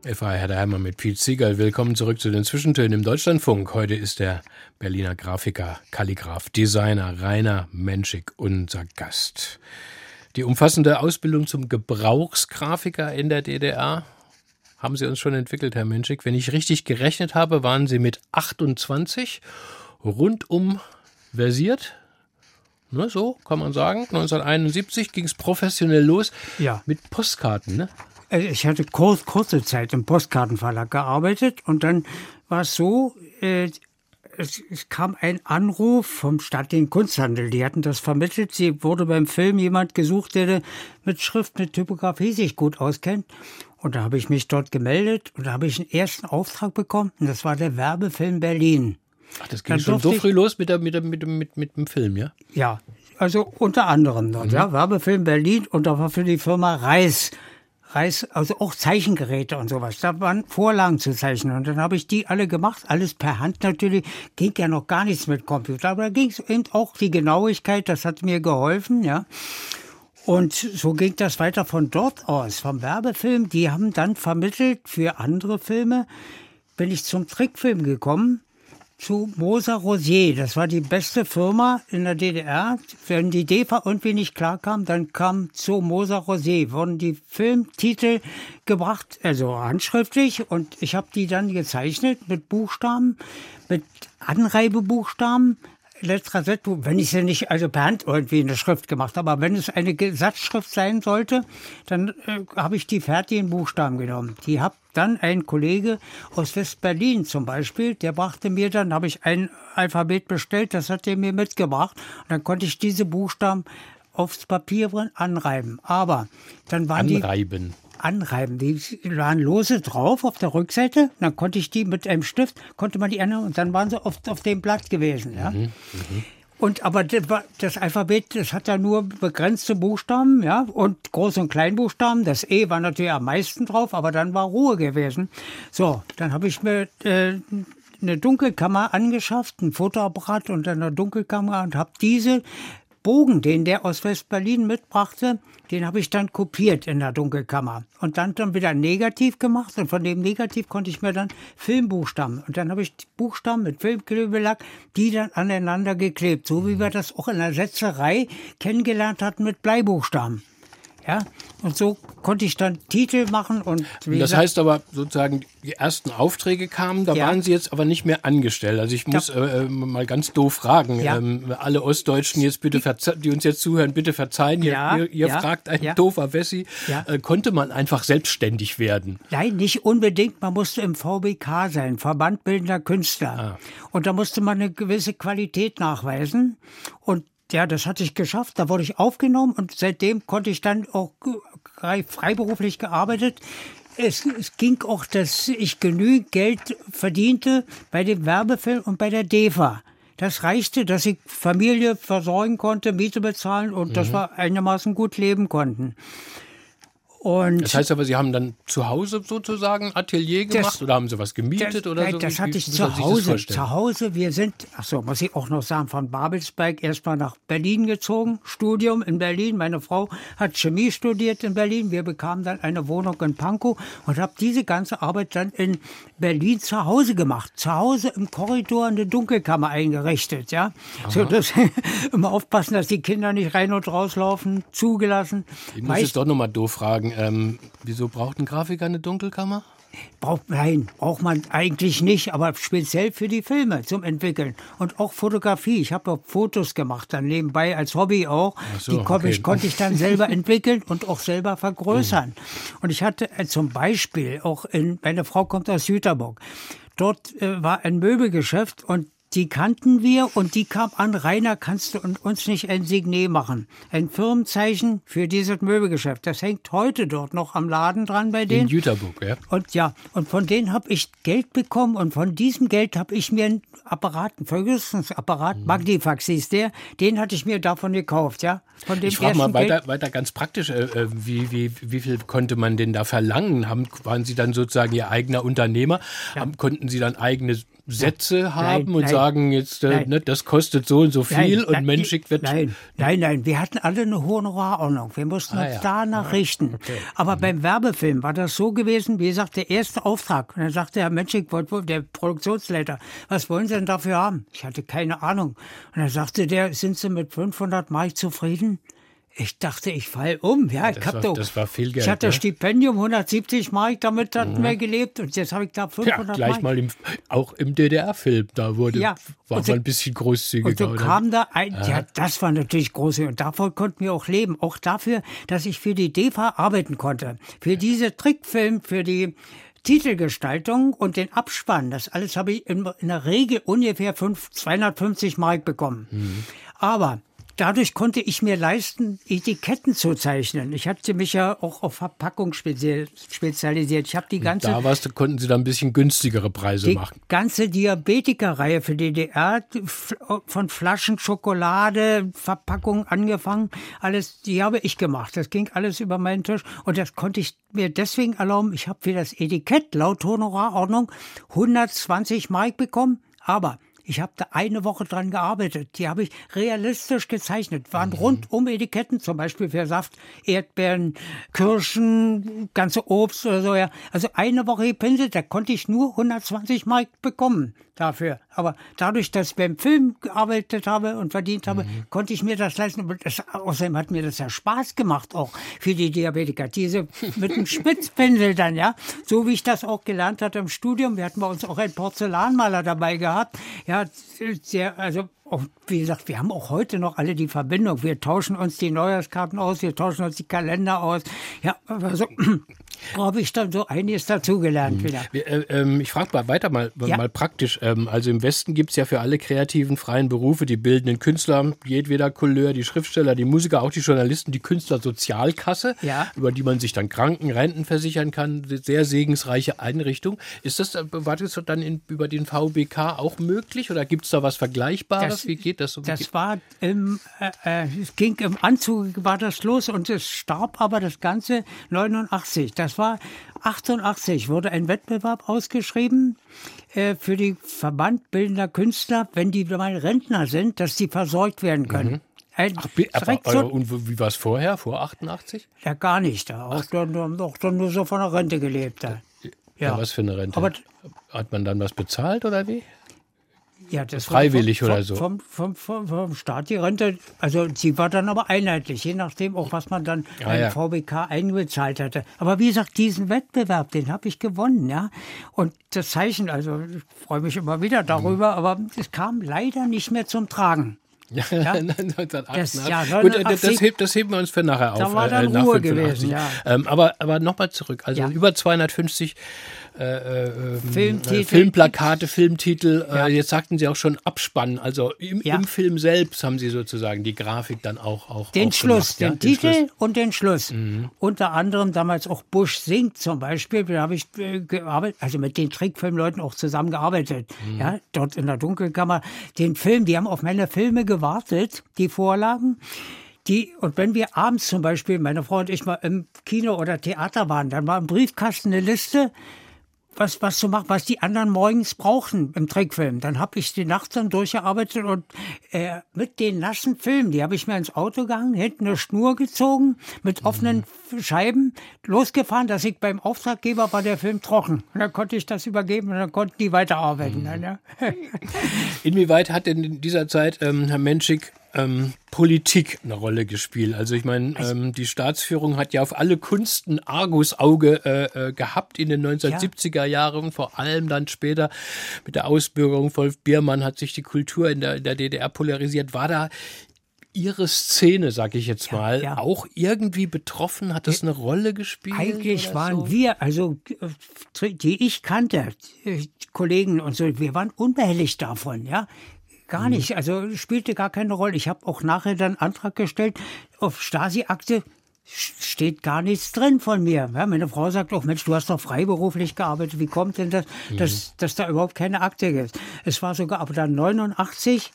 If I Had a Hammer mit Pete Siegel. Willkommen zurück zu den Zwischentönen im Deutschlandfunk. Heute ist der Berliner Grafiker, Kalligraph, Designer Rainer Menschik unser Gast. Die umfassende Ausbildung zum Gebrauchsgrafiker in der DDR haben Sie uns schon entwickelt, Herr Menschik. Wenn ich richtig gerechnet habe, waren Sie mit 28 rundum versiert. Ne, so kann man sagen. 1971 ging es professionell los ja. mit Postkarten. Ne? Also ich hatte kurz, kurze Zeit im Postkartenverlag gearbeitet und dann war es so, äh, es, es, kam ein Anruf vom staatlichen Kunsthandel. Die hatten das vermittelt. Sie wurde beim Film jemand gesucht, der mit Schrift, mit Typografie sich gut auskennt. Und da habe ich mich dort gemeldet und da habe ich einen ersten Auftrag bekommen. Und das war der Werbefilm Berlin. Ach, das ging Dann schon so früh los mit, der, mit, der, mit, mit, mit dem Film, ja? Ja, also unter anderem dort, mhm. ja. Werbefilm Berlin und da war für die Firma Reis Reis, also auch Zeichengeräte und sowas. Da waren Vorlagen zu zeichnen. Und dann habe ich die alle gemacht, alles per Hand natürlich. Ging ja noch gar nichts mit Computer, aber da ging es eben auch die Genauigkeit, das hat mir geholfen, ja. Und so ging das weiter von dort aus, vom Werbefilm. Die haben dann vermittelt für andere Filme. Bin ich zum Trickfilm gekommen zu Moser Rosier. Das war die beste Firma in der DDR. Wenn die DEFA irgendwie nicht klarkam, dann kam zu Moser Rosier. Wurden die Filmtitel gebracht, also handschriftlich, und ich habe die dann gezeichnet mit Buchstaben, mit Anreibebuchstaben. Letzter Setbuch, wenn ich sie nicht also per Hand irgendwie in der Schrift gemacht habe, aber wenn es eine Satzschrift sein sollte, dann äh, habe ich die fertigen Buchstaben genommen. Die habe dann ein Kollege aus West-Berlin zum Beispiel, der brachte mir dann, habe ich ein Alphabet bestellt, das hat er mir mitgebracht. Und dann konnte ich diese Buchstaben aufs Papier anreiben. Aber dann waren anreiben. die anreiben. Die waren lose drauf auf der Rückseite. Dann konnte ich die mit einem Stift, konnte man die ändern und dann waren sie oft auf dem Blatt gewesen. Ja? Mhm, mh. Und aber das Alphabet, das hat ja nur begrenzte Buchstaben, ja, und Groß- und Kleinbuchstaben. Das E war natürlich am meisten drauf, aber dann war Ruhe gewesen. So, dann habe ich mir äh, eine Dunkelkammer angeschafft, ein Fotoapparat und eine Dunkelkammer und habe diese Bogen, den der aus West-Berlin mitbrachte, den habe ich dann kopiert in der Dunkelkammer. Und dann dann wieder negativ gemacht. Und von dem Negativ konnte ich mir dann Filmbuchstaben. Und dann habe ich Buchstaben mit Filmklebelack, die dann aneinander geklebt, so wie wir das auch in der Setzerei kennengelernt hatten mit Bleibuchstaben. Ja, und so konnte ich dann Titel machen und das gesagt, heißt aber sozusagen die ersten Aufträge kamen, da ja. waren Sie jetzt aber nicht mehr angestellt. Also ich muss äh, mal ganz doof fragen. Ja. Ähm, alle Ostdeutschen jetzt bitte, die uns jetzt zuhören, bitte verzeihen. Ihr, ihr fragt ein doofer Wessi. Äh, konnte man einfach selbstständig werden? Nein, nicht unbedingt. Man musste im VBK sein, Verband Bildender Künstler. Ah. Und da musste man eine gewisse Qualität nachweisen. Und ja, das hatte ich geschafft. Da wurde ich aufgenommen und seitdem konnte ich dann auch freiberuflich gearbeitet. Es, es ging auch, dass ich genügend Geld verdiente bei dem Werbefilm und bei der DEFA. Das reichte, dass ich Familie versorgen konnte, Miete bezahlen und mhm. dass wir einigermaßen gut leben konnten. Und das heißt aber, Sie haben dann zu Hause sozusagen Atelier gemacht das, oder haben Sie was gemietet das, oder nein, so? Das hatte ich zu Hause. Zu Hause, wir sind, ach so, muss ich auch noch sagen, von Babelsberg erstmal nach Berlin gezogen, Studium in Berlin. Meine Frau hat Chemie studiert in Berlin. Wir bekamen dann eine Wohnung in Pankow und habe diese ganze Arbeit dann in Berlin zu Hause gemacht. Zu Hause im Korridor eine Dunkelkammer eingerichtet, ja. Aha. So, das, immer aufpassen, dass die Kinder nicht rein und rauslaufen, zugelassen. Ich muss jetzt doch nochmal doof fragen ähm, wieso braucht ein Grafiker eine Dunkelkammer? Braucht, nein, braucht man eigentlich nicht, aber speziell für die Filme zum Entwickeln. Und auch Fotografie. Ich habe Fotos gemacht, dann nebenbei als Hobby auch. So, die okay. ich, konnte ich dann selber entwickeln und auch selber vergrößern. Mhm. Und ich hatte äh, zum Beispiel auch in, meine Frau kommt aus Jüterburg. Dort äh, war ein Möbelgeschäft und die kannten wir und die kam an, Rainer, kannst du uns nicht ein Signet machen? Ein Firmenzeichen für dieses Möbelgeschäft. Das hängt heute dort noch am Laden dran bei denen. In Jüterburg, ja. Und ja, und von denen habe ich Geld bekommen und von diesem Geld habe ich mir einen Apparat, einen Vergrößerungsapparat, mhm. Magnifax hieß der, den hatte ich mir davon gekauft, ja. Von dem ich frage mal weiter, weiter ganz praktisch, äh, äh, wie, wie, wie viel konnte man denn da verlangen? Haben, waren Sie dann sozusagen Ihr eigener Unternehmer? Ja. Haben, konnten Sie dann eigene Sätze haben nein, und nein, sagen jetzt, äh, ne, das kostet so und so viel und Mensch schickt wird. Nein, nein, nein, wir hatten alle eine Honorarordnung. Wir mussten ah, uns ja. danach ah, richten. Okay. Aber mhm. beim Werbefilm war das so gewesen, wie gesagt, der erste Auftrag. Und dann sagte Herr Menschik, der Produktionsleiter, was wollen Sie denn dafür haben? Ich hatte keine Ahnung. Und dann sagte der, sind Sie mit 500 Mark zufrieden? Ich dachte, ich fall um. Ja, ich, das, war, doch, das war viel Geld. Ich hatte ja? Stipendium, 170 Mark, damit hatten mhm. wir gelebt. Und jetzt habe ich da 500 ja, gleich Mark. mal im, auch im DDR-Film, da wurde, ja, war man ein bisschen großzügiger. Und so oder? kam da ein, ja. ja, das war natürlich große. Und davon konnten wir auch leben. Auch dafür, dass ich für die DEFA arbeiten konnte. Für diese Trickfilm, für die Titelgestaltung und den Abspann, das alles habe ich in, in der Regel ungefähr 5, 250 Mark bekommen. Mhm. Aber dadurch konnte ich mir leisten, Etiketten zu zeichnen. Ich hatte mich ja auch auf Verpackung spezialisiert. Ich habe die ganze. Da warst du, konnten Sie da ein bisschen günstigere Preise die machen. Die ganze Diabetikerreihe für DDR, von Flaschen Schokolade, Verpackung angefangen, alles, die habe ich gemacht. Das ging alles über meinen Tisch und das konnte ich mir deswegen erlauben. Ich habe für das Etikett laut Honorarordnung 120 Mark bekommen, aber ich habe da eine Woche dran gearbeitet. Die habe ich realistisch gezeichnet. Waren mhm. rundum Etiketten, zum Beispiel für Saft, Erdbeeren, Kirschen, ganze Obst oder so. Ja. Also eine Woche gepinselt, da konnte ich nur 120 Mark bekommen dafür. Aber dadurch, dass ich beim Film gearbeitet habe und verdient habe, mhm. konnte ich mir das leisten. Das, außerdem hat mir das ja Spaß gemacht, auch für die Diabetiker. Diese mit dem Spitzpinsel dann, ja. So wie ich das auch gelernt hatte im Studium. Wir hatten bei uns auch einen Porzellanmaler dabei gehabt. Ja, sehr, also auch, wie gesagt, wir haben auch heute noch alle die Verbindung. Wir tauschen uns die Neujahrskarten aus, wir tauschen uns die Kalender aus. Ja, also habe ich dann so einiges dazugelernt mhm. wieder. Äh, äh, ich frage mal weiter mal, ja. mal praktisch. Ähm, also im Westen gibt es ja für alle kreativen freien Berufe, die bildenden Künstler, jedweder Couleur, die Schriftsteller, die Musiker, auch die Journalisten, die Künstlersozialkasse, ja. über die man sich dann Kranken, Renten versichern kann. Sehr segensreiche Einrichtung. Ist das, äh, war das dann in, über den VBK auch möglich oder gibt es da was Vergleichbares? Das, Wie geht das? Das war im, äh, es ging im Anzug war das los und es starb aber das Ganze 89. Das war 88 wurde ein Wettbewerb ausgeschrieben äh, für die Verband bildender Künstler, wenn die mal Rentner sind, dass sie versorgt werden können. Mhm. Ein, Ach, aber, aber, und wie war es vorher, vor 88? Ja, gar nicht. Da auch, dann, auch dann nur so von der Rente gelebt. Da. Ja. ja. was für eine Rente? Aber, Hat man dann was bezahlt oder wie? Ja, das freiwillig vom, oder so. Vom, vom, vom, vom, Staat die Rente, also sie war dann aber einheitlich, je nachdem auch, was man dann ah, ja. VBK eingezahlt hatte. Aber wie gesagt, diesen Wettbewerb, den habe ich gewonnen, ja. Und das Zeichen, also ich freue mich immer wieder darüber, mhm. aber es kam leider nicht mehr zum Tragen. Ja, ja? Das, ja, Gut, das, das, heb, das heben wir uns für nachher auf. Da war dann äh, Ruhe gewesen, ja. Ähm, aber aber nochmal zurück. Also ja. über 250 äh, äh, äh, Filmplakate, Filmtitel. Äh, ja. jetzt sagten Sie auch schon Abspannen. Also im, ja. im, Film selbst haben Sie sozusagen die Grafik dann auch auch Den Schluss, den, den Titel Schluss. und den Schluss. Mhm. Unter anderem damals auch Bush singt zum Beispiel. Da habe ich gearbeitet, also mit den Trickfilmleuten auch zusammengearbeitet. Mhm. Ja, dort in der Dunkelkammer. Den Film, die haben auf meine Filme gewartet, die Vorlagen. Die, und wenn wir abends zum Beispiel, meine Frau und ich mal im Kino oder Theater waren, dann war im Briefkasten eine Liste, was, was zu machen, was die anderen morgens brauchen im Trickfilm. Dann habe ich die Nacht dann durchgearbeitet und äh, mit den nassen Filmen, die habe ich mir ins Auto gehangen, hinten eine Schnur gezogen, mit offenen mhm. Scheiben losgefahren, dass ich beim Auftraggeber war der Film trocken. Und dann konnte ich das übergeben und dann konnten die weiterarbeiten. Mhm. Inwieweit hat denn in dieser Zeit ähm, Herr Menschik ähm, Politik eine Rolle gespielt. Also ich meine, also ähm, die Staatsführung hat ja auf alle Kunsten Argusauge äh, äh, gehabt in den 1970er Jahren, vor allem dann später mit der Ausbürgerung Wolf Biermann hat sich die Kultur in der, in der DDR polarisiert. War da Ihre Szene, sag ich jetzt mal, ja. auch irgendwie betroffen? Hat das eine Rolle gespielt? Eigentlich waren so? wir, also die ich kannte, Kollegen und so, wir waren unbehelligt davon, ja. Gar mhm. nicht, also spielte gar keine Rolle. Ich habe auch nachher dann Antrag gestellt auf Stasi-Akte, steht gar nichts drin von mir. Ja, meine Frau sagt auch, Mensch, du hast doch freiberuflich gearbeitet. Wie kommt denn das, mhm. dass, dass da überhaupt keine Akte gibt? Es war sogar aber dann 89,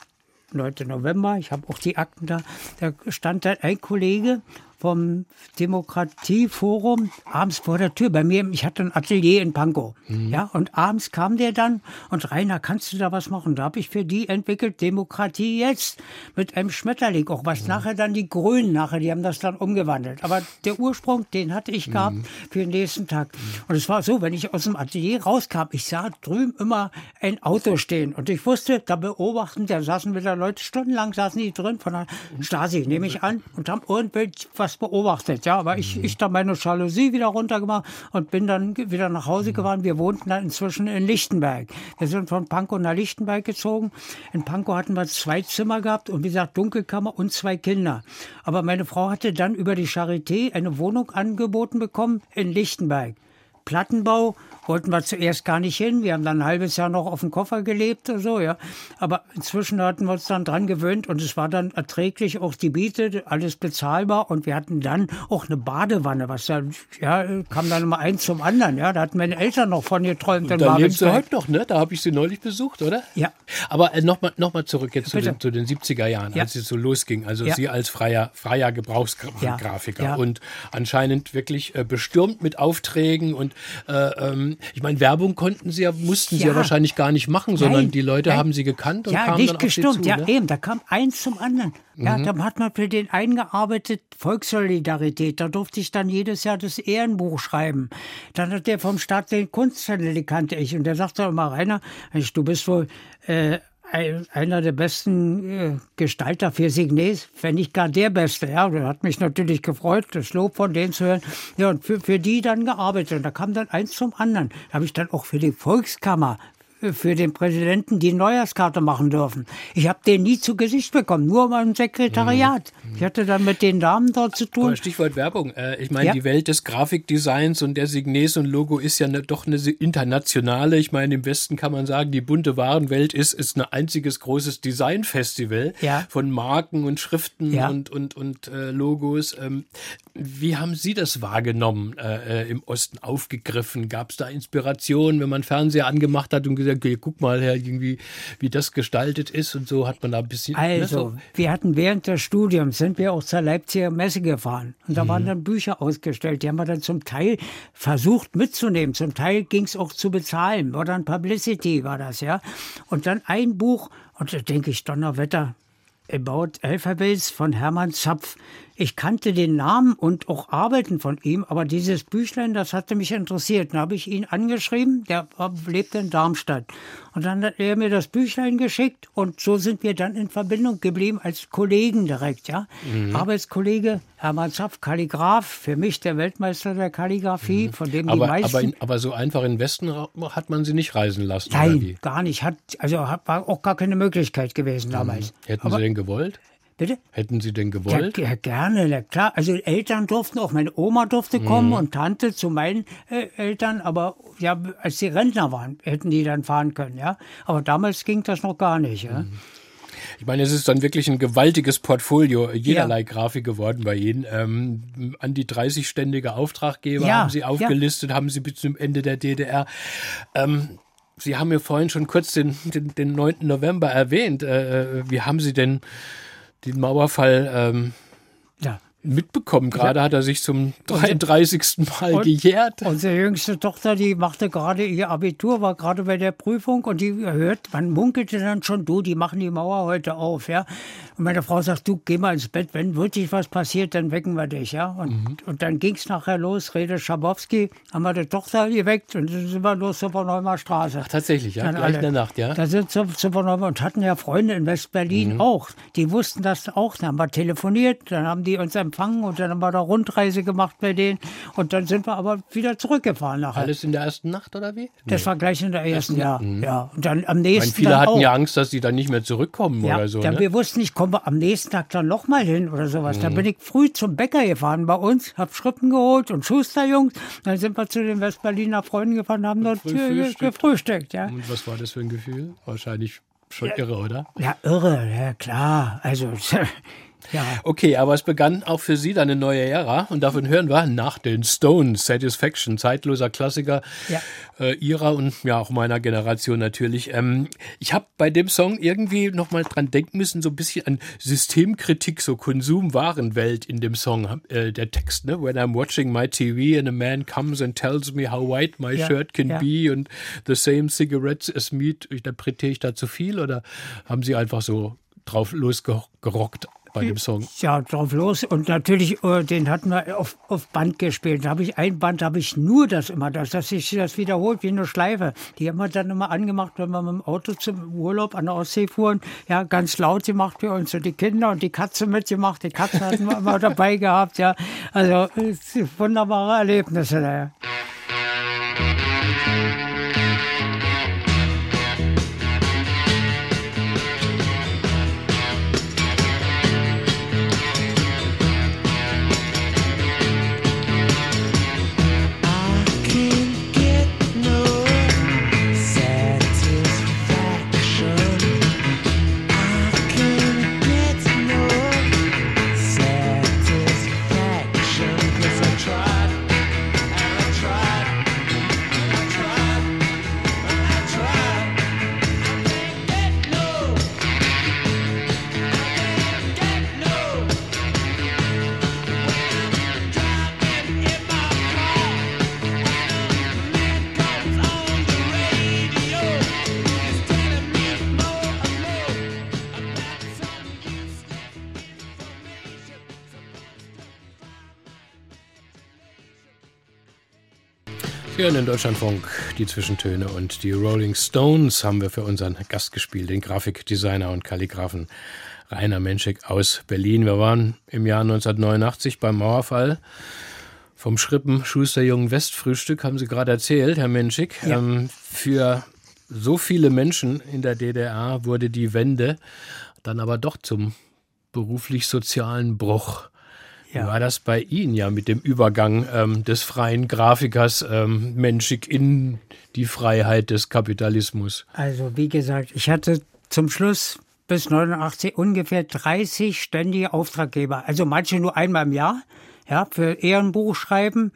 9. November, ich habe auch die Akten da, da stand da ein Kollege vom Demokratieforum abends vor der Tür bei mir. Ich hatte ein Atelier in Pankow. Mhm. Ja, und abends kam der dann und Rainer, kannst du da was machen? Da habe ich für die entwickelt Demokratie jetzt mit einem Schmetterling, auch was mhm. nachher dann die Grünen nachher, die haben das dann umgewandelt. Aber der Ursprung, den hatte ich gehabt mhm. für den nächsten Tag. Und es war so, wenn ich aus dem Atelier rauskam, ich sah drüben immer ein Auto stehen und ich wusste, da beobachten, da saßen wieder Leute, stundenlang saßen die drin von der Stasi, nehme ich an, und haben irgendwelche was beobachtet, ja. Aber ich, mhm. ich da meine Jalousie wieder runtergemacht und bin dann wieder nach Hause mhm. gefahren. Wir wohnten dann inzwischen in Lichtenberg. Wir sind von Pankow nach Lichtenberg gezogen. In Pankow hatten wir zwei Zimmer gehabt und wie gesagt Dunkelkammer und zwei Kinder. Aber meine Frau hatte dann über die Charité eine Wohnung angeboten bekommen in Lichtenberg. Plattenbau wollten wir zuerst gar nicht hin. Wir haben dann ein halbes Jahr noch auf dem Koffer gelebt oder so, ja. Aber inzwischen hatten wir uns dann dran gewöhnt und es war dann erträglich, auch die Miete, alles bezahlbar und wir hatten dann auch eine Badewanne, was dann, ja, kam dann immer eins zum anderen, ja. Da hatten meine Eltern noch von geträumt. Und da leben sie heute noch, ne? Da habe ich sie neulich besucht, oder? Ja. Aber äh, nochmal noch mal zurück jetzt zu den, zu den 70er Jahren, ja. als es so losging. Also ja. Sie als freier, freier Gebrauchsgrafiker ja. und anscheinend wirklich äh, bestürmt mit Aufträgen und äh, ähm, ich meine, Werbung konnten sie ja, mussten ja. sie ja wahrscheinlich gar nicht machen, sondern Nein. die Leute Nein. haben sie gekannt und ja, kamen nicht dann gestimmt. Zu, ja, ne? eben, da kam eins zum anderen. Ja, mhm. da hat man für den eingearbeitet Volkssolidarität. Da durfte ich dann jedes Jahr das Ehrenbuch schreiben. Dann hat der vom Staat den Kunsthandel, die kannte ich. Und der sagte immer, Rainer, du bist wohl äh, einer der besten äh, Gestalter für Signes, wenn nicht gar der Beste. Ja, das hat mich natürlich gefreut, das Lob von denen zu hören. Ja, und für, für die dann gearbeitet. Und da kam dann eins zum anderen. Da habe ich dann auch für die Volkskammer für den Präsidenten die Neujahrskarte machen dürfen. Ich habe den nie zu Gesicht bekommen, nur mal im Sekretariat. Mhm. Ich hatte dann mit den Damen dort zu tun. Aber Stichwort Werbung. Äh, ich meine, ja. die Welt des Grafikdesigns und der Signes und Logo ist ja ne, doch eine internationale. Ich meine, im Westen kann man sagen, die bunte Warenwelt ist, ist ein einziges großes Designfestival ja. von Marken und Schriften ja. und, und, und äh, Logos. Wie haben Sie das wahrgenommen äh, äh im Osten aufgegriffen? Gab es da Inspiration, wenn man Fernseher angemacht hat und gesagt, gesagt, guck mal her, irgendwie, wie das gestaltet ist und so hat man da ein bisschen. Also, ne, wir hatten während des Studiums, sind wir auch zur Leipziger Messe gefahren und da mhm. waren dann Bücher ausgestellt, die haben wir dann zum Teil versucht mitzunehmen, zum Teil ging es auch zu bezahlen, war dann Publicity war das, ja. Und dann ein Buch, und da denke ich, Donnerwetter, About Alphabets von Hermann Zapf. Ich kannte den Namen und auch Arbeiten von ihm, aber dieses Büchlein, das hatte mich interessiert. Dann habe ich ihn angeschrieben, der lebte in Darmstadt. Und dann hat er mir das Büchlein geschickt und so sind wir dann in Verbindung geblieben als Kollegen direkt, ja. Mhm. Arbeitskollege Hermann Zapf, Kalligraph, für mich der Weltmeister der Kalligraphie, mhm. von dem aber, die meisten... Aber, aber so einfach in Westen hat man sie nicht reisen lassen, Nein, gar nicht. Hat, also war auch gar keine Möglichkeit gewesen damals. Mhm. Hätten aber, Sie denn gewollt? Bitte? Hätten Sie denn gewollt? Ja, gerne, na klar. Also Eltern durften auch, meine Oma durfte kommen mhm. und Tante zu meinen äh, Eltern, aber ja, als sie Rentner waren, hätten die dann fahren können, ja. Aber damals ging das noch gar nicht, ja. Mhm. Ich meine, es ist dann wirklich ein gewaltiges Portfolio jederlei ja. Grafik geworden bei Ihnen. Ähm, an die 30-ständige Auftraggeber ja, haben Sie aufgelistet, ja. haben Sie bis zum Ende der DDR. Ähm, Sie haben ja vorhin schon kurz den, den, den 9. November erwähnt. Äh, äh, wie haben Sie denn den Mauerfall ähm, mitbekommen. Gerade ja. hat er sich zum 33. Mal und gejährt. Unsere jüngste Tochter, die machte gerade ihr Abitur, war gerade bei der Prüfung und die hört, man munkelte dann schon, du, die machen die Mauer heute auf, ja. Und meine Frau sagt, du, geh mal ins Bett, wenn wirklich was passiert, dann wecken wir dich, ja. Und, mhm. und dann ging es nachher los, Rede Schabowski, haben wir die Tochter geweckt und dann sind wir los zur Verneumer Straße. Ach, tatsächlich, ja, dann gleich alle. in der Nacht, ja. Da sind zur, zur Verneumer und hatten ja Freunde in West-Berlin mhm. auch. Die wussten das auch, dann haben wir telefoniert, dann haben die uns empfangen empfangen und dann haben wir da Rundreise gemacht bei denen und dann sind wir aber wieder zurückgefahren nachher. Alles in der ersten Nacht oder wie? Das nee. war gleich in der ersten, Jahr. Mhm. Ja. Und dann am nächsten meine, viele hatten auch. ja Angst, dass sie dann nicht mehr zurückkommen ja, oder so. Dann, ne? Wir wussten nicht, kommen wir am nächsten Tag dann nochmal hin oder sowas. Mhm. Da bin ich früh zum Bäcker gefahren bei uns, hab Schrippen geholt und Schusterjungs. Dann sind wir zu den Westberliner Freunden gefahren und haben dort gefrühstückt. Ja. Und was war das für ein Gefühl? Wahrscheinlich schon ja, irre, oder? Ja, irre, ja klar. Also Ja. Okay, aber es begann auch für Sie dann eine neue Ära und davon hören wir nach den Stones, Satisfaction, zeitloser Klassiker ja. äh, ihrer und ja auch meiner Generation natürlich. Ähm, ich habe bei dem Song irgendwie nochmal dran denken müssen, so ein bisschen an Systemkritik, so Konsumwarenwelt in dem Song, äh, der Text, ne? When I'm watching my TV and a man comes and tells me how white my ja. shirt can ja. be und the same cigarettes as me, interpretiere ich da zu viel oder haben Sie einfach so drauf losgerockt bei dem Song? Ja, drauf los. Und natürlich, äh, den hatten wir auf, auf Band gespielt. Da habe ich ein Band, habe ich nur das immer, dass, dass sich das wiederholt wie eine Schleife. Die haben wir dann immer angemacht, wenn wir mit dem Auto zum Urlaub an der Ostsee fuhren. Ja, ganz laut gemacht für uns. Und die Kinder und die Katze mitgemacht. Die Katze hatten wir immer dabei gehabt. Ja, also wunderbare Erlebnisse. Ja. Hören in Deutschlandfunk die Zwischentöne und die Rolling Stones haben wir für unseren Gast gespielt, den Grafikdesigner und Kalligraphen Rainer Menschik aus Berlin. Wir waren im Jahr 1989 beim Mauerfall vom Schrippen Schuster Jungen Westfrühstück, haben Sie gerade erzählt, Herr Menschik. Ja. Ähm, für so viele Menschen in der DDR wurde die Wende dann aber doch zum beruflich-sozialen Bruch. Ja. Wie war das bei Ihnen ja mit dem Übergang ähm, des freien Grafikers ähm, menschig in die Freiheit des Kapitalismus? Also wie gesagt, ich hatte zum Schluss bis 89 ungefähr 30 ständige Auftraggeber. Also manche nur einmal im Jahr, ja, für Ehrenbuch schreiben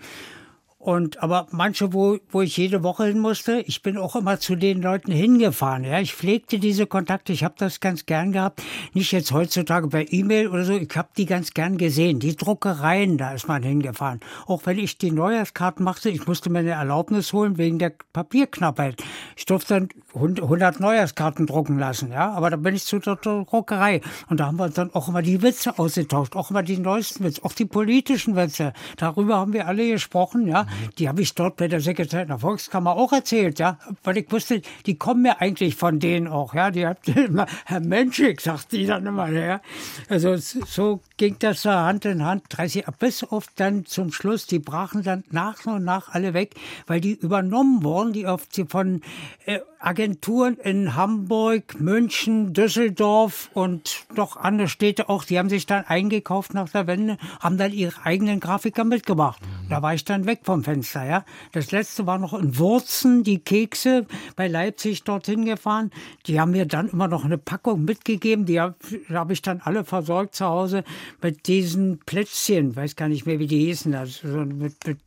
und aber manche, wo, wo ich jede Woche hin musste, ich bin auch immer zu den Leuten hingefahren. Ja, ich pflegte diese Kontakte, ich habe das ganz gern gehabt. Nicht jetzt heutzutage per E-Mail oder so, ich habe die ganz gern gesehen. Die Druckereien, da ist man hingefahren. Auch wenn ich die Neujahrskarten machte, ich musste mir eine Erlaubnis holen wegen der Papierknappheit. Ich durfte dann 100 Neujahrskarten drucken lassen, ja, aber da bin ich zu der Druckerei und da haben wir dann auch immer die Witze ausgetauscht, auch immer die neuesten Witze, auch die politischen Witze. Darüber haben wir alle gesprochen, ja. Die habe ich dort bei der Sekretärin der Volkskammer auch erzählt, ja, weil ich wusste, die kommen ja eigentlich von denen auch, ja. Die hat immer, Herr Menschig, sagt die dann immer, ja. Also so ging das da Hand in Hand, 30, bis auf dann zum Schluss, die brachen dann nach und nach alle weg, weil die übernommen wurden, die die von äh, Agenturen in Hamburg, München, Düsseldorf und noch andere Städte auch, die haben sich dann eingekauft nach der Wende, haben dann ihre eigenen Grafiker mitgemacht. Da war ich dann weg vom Fenster, ja. Das letzte war noch in Wurzen, die Kekse bei Leipzig dorthin gefahren. Die haben mir dann immer noch eine Packung mitgegeben, die habe hab ich dann alle versorgt zu Hause mit diesen Plätzchen, weiß gar nicht mehr, wie die hießen, also mit, mit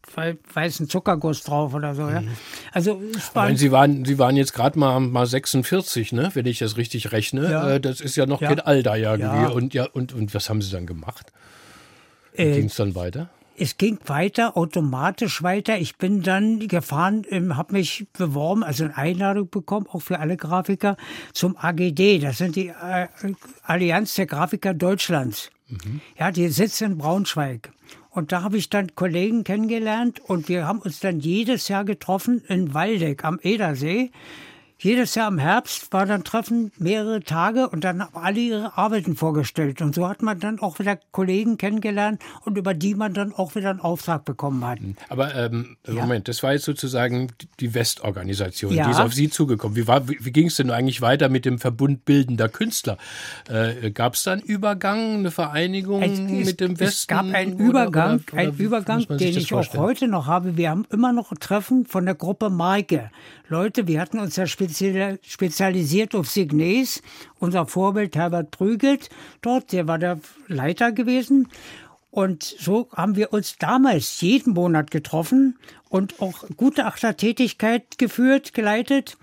weißen Zuckerguss drauf oder so, ja. Mhm. Also, war Sie waren, Sie waren jetzt gerade mal, mal 46, ne? wenn ich das richtig rechne. Ja. Äh, das ist ja noch ja. kein Alter irgendwie. Ja. Und, ja, und, und was haben Sie dann gemacht? Äh, Ging es dann weiter? Es ging weiter, automatisch weiter. Ich bin dann gefahren, ähm, habe mich beworben, also eine Einladung bekommen, auch für alle Grafiker, zum AGD. Das sind die äh, Allianz der Grafiker Deutschlands. Mhm. Ja, die sitzen in Braunschweig. Und da habe ich dann Kollegen kennengelernt und wir haben uns dann jedes Jahr getroffen in Waldeck am Edersee jedes Jahr im Herbst war dann Treffen mehrere Tage und dann haben alle ihre Arbeiten vorgestellt. Und so hat man dann auch wieder Kollegen kennengelernt und über die man dann auch wieder einen Auftrag bekommen hat. Aber ähm, ja. Moment, das war jetzt sozusagen die Westorganisation, ja. die ist auf Sie zugekommen. Wie, wie, wie ging es denn eigentlich weiter mit dem Verbund bildender Künstler? Äh, gab es da einen Übergang, eine Vereinigung es, mit dem Westen? Es gab einen Übergang, oder, oder, oder einen Übergang den ich vorstellen? auch heute noch habe. Wir haben immer noch Treffen von der Gruppe Maike. Leute, wir hatten uns ja spezialisiert auf Signes. Unser Vorbild Herbert Prügelt dort, der war der Leiter gewesen. Und so haben wir uns damals jeden Monat getroffen und auch gute Achtertätigkeit geführt, geleitet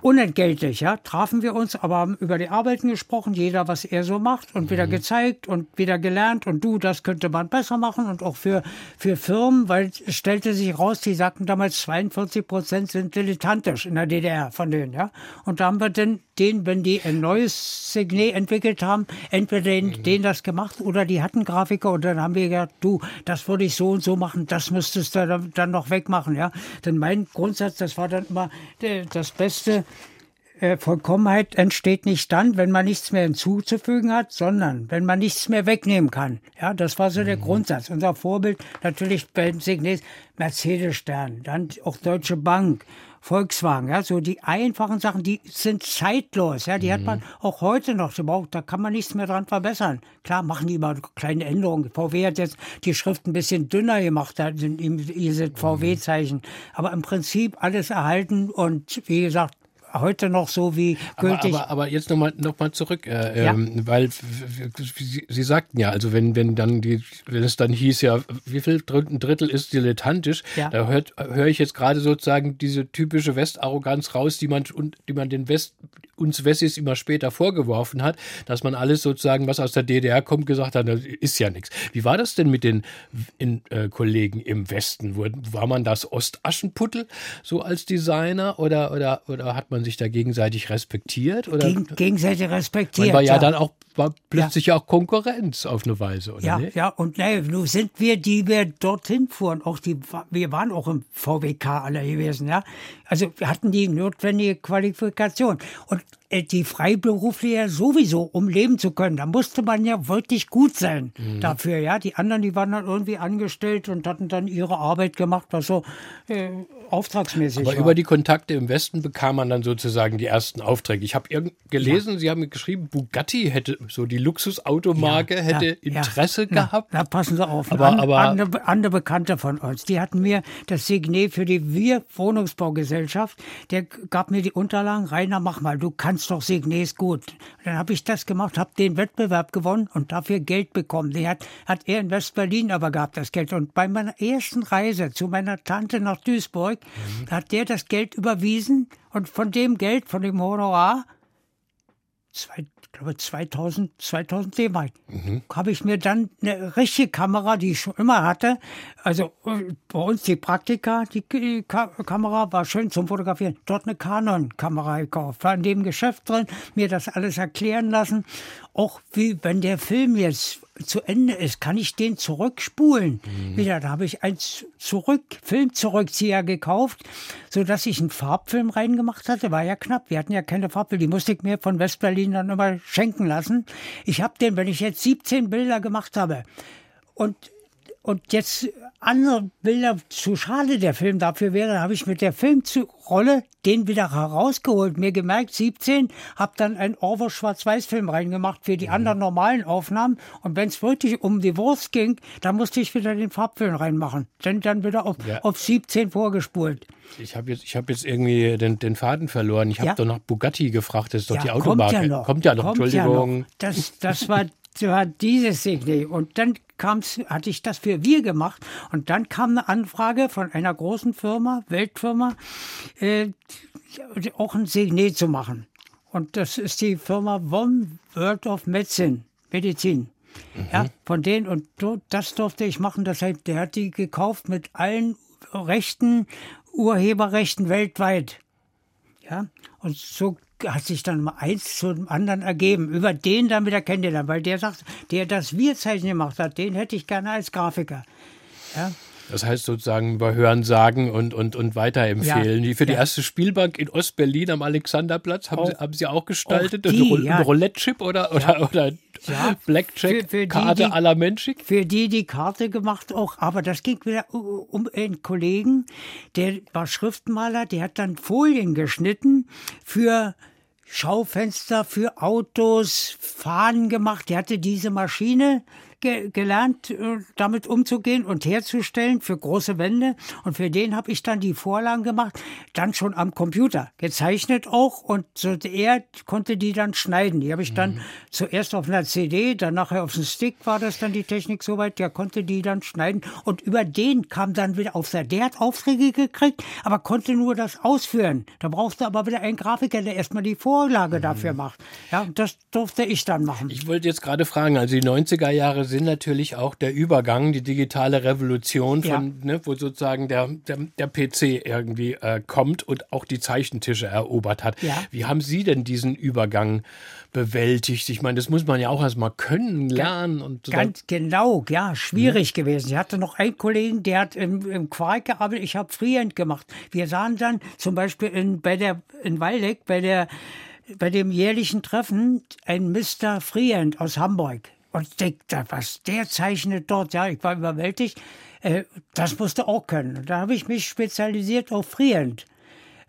unentgeltlich, ja, trafen wir uns, aber haben über die Arbeiten gesprochen, jeder, was er so macht und mhm. wieder gezeigt und wieder gelernt und du, das könnte man besser machen und auch für, für Firmen, weil es stellte sich raus, die sagten damals 42 Prozent sind dilettantisch in der DDR von denen, ja. Und da haben wir dann den, wenn die ein neues Signet entwickelt haben, entweder den, mhm. denen das gemacht oder die hatten Grafiker und dann haben wir gesagt, du, das würde ich so und so machen, das müsstest du dann noch wegmachen, ja. Denn mein Grundsatz, das war dann immer das Beste, äh, Vollkommenheit entsteht nicht dann, wenn man nichts mehr hinzuzufügen hat, sondern wenn man nichts mehr wegnehmen kann. Ja, das war so der mhm. Grundsatz. Unser Vorbild natürlich bei Signet Mercedes-Stern, dann auch Deutsche Bank, Volkswagen, ja, so die einfachen Sachen, die sind zeitlos, ja, die mhm. hat man auch heute noch, da kann man nichts mehr dran verbessern. Klar machen die immer kleine Änderungen. VW hat jetzt die Schrift ein bisschen dünner gemacht, da sind diese VW-Zeichen, aber im Prinzip alles erhalten und wie gesagt, heute noch so wie gültig. Aber, aber, aber jetzt nochmal noch mal zurück, äh, ja. ähm, weil Sie, Sie sagten ja, also wenn, wenn dann die, wenn es dann hieß ja, wie viel ein Drittel ist dilettantisch, ja. da höre ich jetzt gerade sozusagen diese typische Westarroganz raus, die man die man den West uns Wessis immer später vorgeworfen hat, dass man alles sozusagen, was aus der DDR kommt, gesagt hat, das ist ja nichts. Wie war das denn mit den in, äh, Kollegen im Westen? War man das Ostaschenputtel so als Designer oder, oder, oder hat man sich da gegenseitig respektiert? Oder? Geg gegenseitig respektiert. Man war ja, ja dann auch war plötzlich ja. auch Konkurrenz auf eine Weise, oder? Ja, nicht? ja, und ne, nun sind wir, die wir dorthin fuhren, auch die, wir waren auch im VWK alle gewesen, ja. Also wir hatten die notwendige Qualifikation. Und äh, die Freiberufler sowieso, um leben zu können. Da musste man ja wirklich gut sein mhm. dafür. Ja, die anderen, die waren dann irgendwie angestellt und hatten dann ihre Arbeit gemacht, was so äh, auftragsmäßig Aber war. über die Kontakte im Westen bekam man dann sozusagen die ersten Aufträge. Ich habe gelesen, ja. Sie haben geschrieben, Bugatti hätte so die Luxusautomarke ja, hätte ja, Interesse gehabt. Na, passen Sie auf. Aber, an, aber andere, andere Bekannte von uns, die hatten mir das Signet für die Wir Wohnungsbaugesellschaft. Der gab mir die Unterlagen. Rainer, mach mal, du kannst doch Signets gut. Dann habe ich das gemacht, habe den Wettbewerb gewonnen und dafür Geld bekommen. Die hat, hat er in West-Berlin aber gehabt, das Geld. Und bei meiner ersten Reise zu meiner Tante nach Duisburg mhm. hat der das Geld überwiesen und von dem Geld, von dem Honorar, zwei, glaube 2000, 2000 D-Mark. Mhm. Habe ich mir dann eine richtige Kamera, die ich schon immer hatte, also äh, bei uns die Praktika, die, die Ka Kamera war schön zum Fotografieren, dort eine Canon-Kamera gekauft, war in dem Geschäft drin, mir das alles erklären lassen. Auch wie, wenn der Film jetzt zu Ende ist, kann ich den zurückspulen. Mhm. Wieder, da habe ich einen zurück, Filmzurückzieher gekauft, so dass ich einen Farbfilm reingemacht hatte. War ja knapp. Wir hatten ja keine Farbfilme. Die musste ich mir von Westberlin dann immer schenken lassen. Ich habe den, wenn ich jetzt 17 Bilder gemacht habe und und jetzt andere Bilder zu schade der Film dafür wäre, habe ich mit der Filmrolle den wieder herausgeholt, mir gemerkt, 17, habe dann einen Orwell Schwarz-Weiß-Film reingemacht für die mhm. anderen normalen Aufnahmen und wenn es wirklich um die Wurst ging, dann musste ich wieder den Farbfilm reinmachen, dann, dann wieder auf, ja. auf 17 vorgespult. Ich habe jetzt, hab jetzt irgendwie den, den Faden verloren. Ich habe ja. doch nach Bugatti gefragt, das ist doch ja, die Automarke. Kommt ja noch. Kommt ja noch, kommt Entschuldigung. Ja noch. Das, das war war dieses Signet. Und dann kam's, hatte ich das für wir gemacht. Und dann kam eine Anfrage von einer großen Firma, Weltfirma, äh, auch ein Signet zu machen. Und das ist die Firma One World of Medicine, Medizin. Mhm. Ja, von denen, und das durfte ich machen. Das heißt, der hat die gekauft mit allen Rechten, Urheberrechten weltweit. Ja, und so hat sich dann mal eins zum anderen ergeben. Über den dann wieder kennengelernt, weil der sagt, der das Wir-Zeichen gemacht hat, den hätte ich gerne als Grafiker. Ja. Das heißt sozusagen über Hören sagen und, und, und weiterempfehlen. Ja, Für die erste Spielbank in Ostberlin am Alexanderplatz haben, auch, Sie, haben Sie auch gestaltet? Auch die, ein ja. Roulette-Chip oder, oder, oder ja, Blackjack-Karte à la Menschik? Für die die Karte gemacht auch, aber das ging wieder um einen Kollegen, der war Schriftmaler, der hat dann Folien geschnitten für Schaufenster, für Autos, Fahnen gemacht. Der hatte diese Maschine ge gelernt, äh, damit umzugehen und herzustellen für große Wände. Und für den habe ich dann die Vorlagen gemacht, dann schon am Computer, gezeichnet auch. Und so er konnte die dann schneiden. Die habe ich dann mhm. zuerst auf einer CD, dann nachher auf dem Stick war das dann die Technik soweit. Der konnte die dann schneiden. Und über den kam dann wieder auf der, der hat Aufträge gekriegt, aber konnte nur das ausführen. Da brauchte aber wieder ein Grafiker, der erstmal die Vorlage mhm. dafür macht. Ja, das durfte ich dann machen. Ich wollte jetzt gerade fragen, also die 90er Jahre sind natürlich auch der Übergang, die digitale Revolution, von, ja. ne, wo sozusagen der, der, der PC irgendwie äh, kommt und auch die Zeichentische erobert hat. Ja. Wie haben Sie denn diesen Übergang bewältigt? Ich meine, das muss man ja auch erstmal können, lernen und so. Ganz genau, ja, schwierig ja. gewesen. Ich hatte noch einen Kollegen, der hat im, im Quark gearbeitet, ich habe Freehand gemacht. Wir sahen dann zum Beispiel in, bei der, in Waldeck, bei der bei dem jährlichen Treffen ein Mr. Freehand aus Hamburg und denkt, was der zeichnet dort, ja, ich war überwältigt, äh, das musste auch können. Da habe ich mich spezialisiert auf Freehand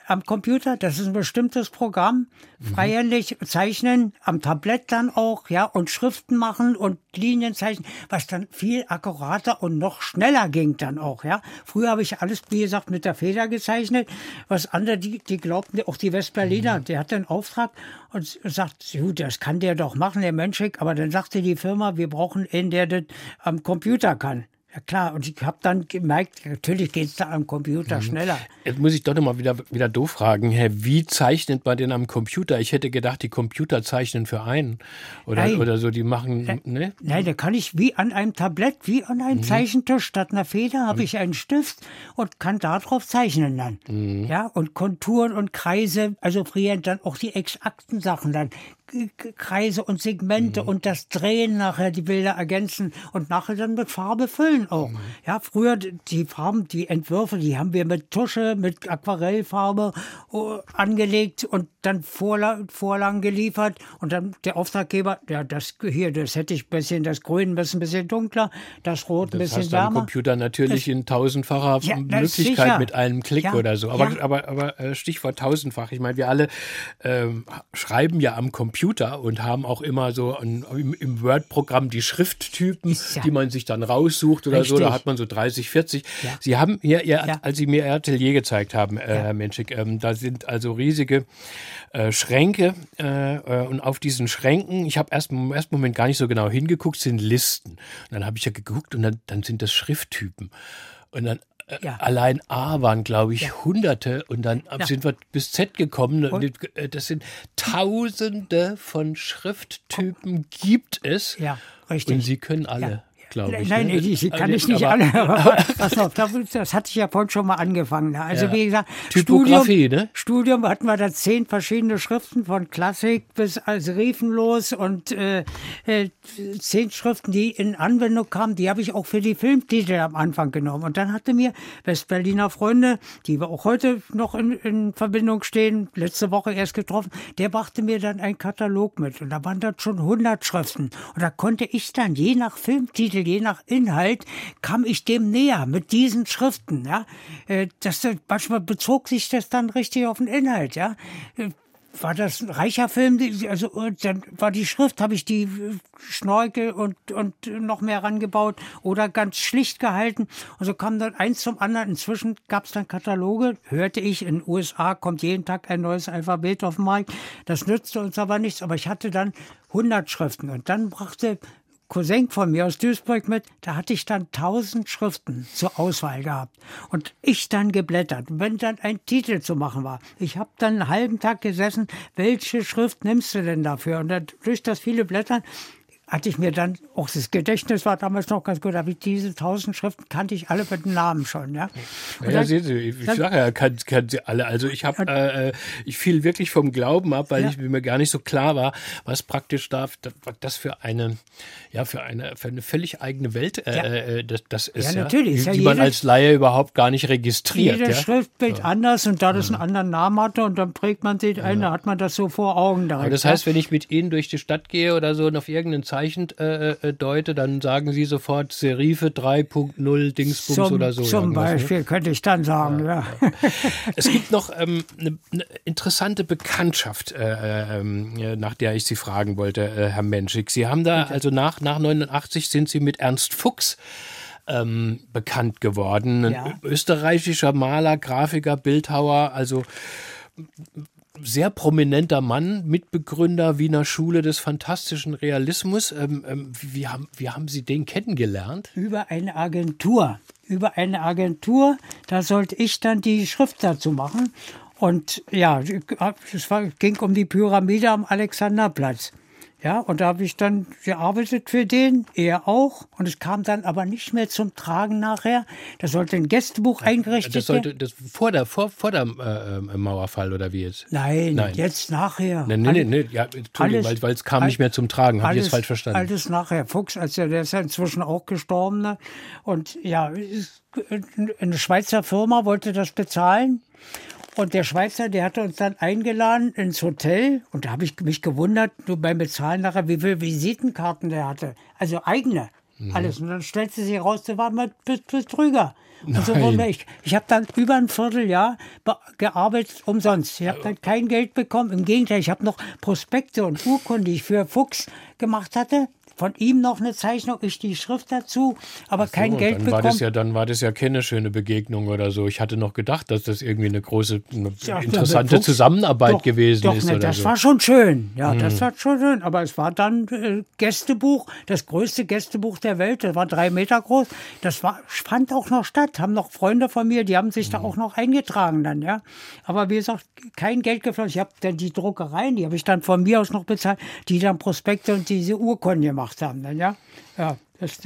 am Computer. Das ist ein bestimmtes Programm. Mhm. Freihändig zeichnen, am Tablett dann auch, ja, und Schriften machen und Linien zeichnen, was dann viel akkurater und noch schneller ging dann auch, ja. Früher habe ich alles, wie gesagt, mit der Feder gezeichnet. Was andere, die, die glaubten, auch die Westberliner, mhm. der hatte einen Auftrag und sagt, gut, das kann der doch machen, der Menschik. Aber dann sagte die Firma, wir brauchen einen, der das am Computer kann. Ja klar, und ich habe dann gemerkt, natürlich geht es da am Computer mhm. schneller. Jetzt muss ich doch nochmal wieder, wieder doof fragen, Herr, wie zeichnet man denn am Computer? Ich hätte gedacht, die Computer zeichnen für einen oder, Nein. oder so, die machen, Nein. ne? Nein, da kann ich wie an einem Tablett, wie an einem mhm. Zeichentisch, statt einer Feder habe mhm. ich einen Stift und kann darauf zeichnen dann. Mhm. Ja, und Konturen und Kreise, also früher dann auch die exakten Sachen dann Kreise und Segmente mhm. und das Drehen nachher, die Bilder ergänzen und nachher dann mit Farbe füllen auch. Mhm. Ja, früher die Farben, die Entwürfe, die haben wir mit Tusche, mit Aquarellfarbe uh, angelegt und dann Vorla Vorlagen geliefert und dann der Auftraggeber, ja, das hier, das hätte ich ein bisschen, das Grün ein bisschen dunkler, das Rot ein bisschen hast wärmer. Das Computer natürlich das, in tausendfacher ja, Möglichkeit mit einem Klick ja, oder so. Aber, ja. aber, aber äh, Stichwort tausendfach. Ich meine, wir alle ähm, schreiben ja am Computer und haben auch immer so ein, im, im Word-Programm die Schrifttypen, die man sich dann raussucht oder Richtig. so. Da hat man so 30, 40. Sie haben hier, ihr, als Sie mir Ihr Atelier gezeigt haben, äh, Herr Menschik, ähm, da sind also riesige äh, Schränke äh, äh, und auf diesen Schränken, ich habe erst im ersten Moment gar nicht so genau hingeguckt, sind Listen. Und dann habe ich ja geguckt und dann, dann sind das Schrifttypen. Und dann ja. Allein A waren, glaube ich, ja. Hunderte und dann ja. sind wir bis Z gekommen. Und? Äh, das sind Tausende von Schrifttypen gibt es. Ja, richtig. Und sie können alle glaube ich. Nein, ne? die, die kann ich nicht alle. Pass auf, das hatte ich ja vorhin schon mal angefangen. Ne? Also ja. wie gesagt, Typografie, Studium, ne? Studium hatten wir da zehn verschiedene Schriften von Klassik bis als Riefenlos und äh, äh, zehn Schriften, die in Anwendung kamen. Die habe ich auch für die Filmtitel am Anfang genommen. Und dann hatte mir Westberliner Freunde, die wir auch heute noch in, in Verbindung stehen, letzte Woche erst getroffen, der brachte mir dann einen Katalog mit. Und da waren dann schon 100 Schriften. Und da konnte ich dann je nach Filmtitel je nach Inhalt kam ich dem näher mit diesen Schriften. Ja, äh, das manchmal bezog sich das dann richtig auf den Inhalt. Ja, äh, war das ein reicher Film, also dann war die Schrift, habe ich die äh, Schnorkel und, und noch mehr rangebaut oder ganz schlicht gehalten. Und so kam dann eins zum anderen. Inzwischen gab es dann Kataloge, hörte ich, in den USA kommt jeden Tag ein neues Alphabet auf den Markt. Das nützte uns aber nichts, aber ich hatte dann 100 Schriften und dann brachte Cousin von mir aus Duisburg mit, da hatte ich dann tausend Schriften zur Auswahl gehabt. Und ich dann geblättert. wenn dann ein Titel zu machen war, ich habe dann einen halben Tag gesessen, welche Schrift nimmst du denn dafür? Und dann, durch das viele Blättern hatte ich mir dann, auch das Gedächtnis war damals noch ganz gut, aber diese tausend Schriften kannte ich alle mit dem Namen schon. Ja, ja, ja sehen Sie, ich sage ja, kann, kann sie alle. Also ich habe, äh, ich fiel wirklich vom Glauben ab, weil ja. ich mir gar nicht so klar war, was praktisch da, das für eine, ja, für eine, für eine völlig eigene Welt äh, ja. äh, das, das ist. Ja, natürlich. Die, die man als Laie überhaupt gar nicht registriert. Jedes Schriftbild anders und da das einen anderen Namen hatte und dann prägt man sich ein, da hat man das so vor Augen. Direkt, das heißt, wenn ich mit Ihnen durch die Stadt gehe oder so und auf irgendeinen Zeichen Zeichen äh, äh, deute, dann sagen Sie sofort Serife 3.0 Dingsbums zum, oder so. Zum ne? Beispiel ne? könnte ich dann sagen, ja. ja. es gibt noch ähm, eine, eine, interessante Bekanntschaft, äh, äh, nach der ich Sie fragen wollte, äh, Herr Menschik. Sie haben da, also nach, nach 89 sind Sie mit Ernst Fuchs ähm, bekannt geworden. Ein ja. österreichischer Maler, Grafiker, Bildhauer, also sehr prominenter Mann, Mitbegründer Wiener Schule des fantastischen Realismus. Ähm, ähm, wie, haben, wie haben Sie den kennengelernt? Über eine Agentur. Über eine Agentur, da sollte ich dann die Schrift dazu machen. Und ja, es ging um die Pyramide am Alexanderplatz. Ja, und da habe ich dann gearbeitet für den, er auch. Und es kam dann aber nicht mehr zum Tragen nachher. Da sollte ein Gästebuch eingerichtet werden. Das sollte das vor der, vor, vor der äh, äh, Mauerfall oder wie jetzt? Nein, Nein. jetzt nachher. Nein, nein, nein, nee. Ja, Entschuldigung, alles, weil es kam nicht mehr zum Tragen. Habe ich jetzt falsch verstanden? Alles nachher. Fuchs, also der ist ja inzwischen auch gestorben. Ne? Und ja, eine Schweizer Firma wollte das bezahlen. Und der Schweizer, der hatte uns dann eingeladen ins Hotel. Und da habe ich mich gewundert, nur beim Bezahlen nachher, wie viele Visitenkarten der hatte. Also eigene. Mhm. Alles. Und dann stellte sich raus, der war mal Betrüger. Und so wir, ich, ich habe dann über ein Vierteljahr gearbeitet umsonst. Ich habe dann kein Geld bekommen. Im Gegenteil, ich habe noch Prospekte und Urkunden, die ich für Fuchs gemacht hatte, von ihm noch eine Zeichnung, ich die Schrift dazu, aber so, kein Geld dann bekommen. War das ja, dann war das ja keine schöne Begegnung oder so. Ich hatte noch gedacht, dass das irgendwie eine große, eine ja, interessante Fuchs, Zusammenarbeit doch, gewesen doch, ist. Ne, oder das so. war schon schön. Ja, hm. das war schon schön. Aber es war dann äh, Gästebuch, das größte Gästebuch der Welt. Das war drei Meter groß. Das war, fand auch noch statt. Haben noch Freunde von mir, die haben sich hm. da auch noch eingetragen dann, ja. Aber wie gesagt, kein Geld geflossen. Ich habe dann die Druckereien, die habe ich dann von mir aus noch bezahlt, die dann Prospekte und diese Urkunden gemacht haben dann, ja. Ja, das,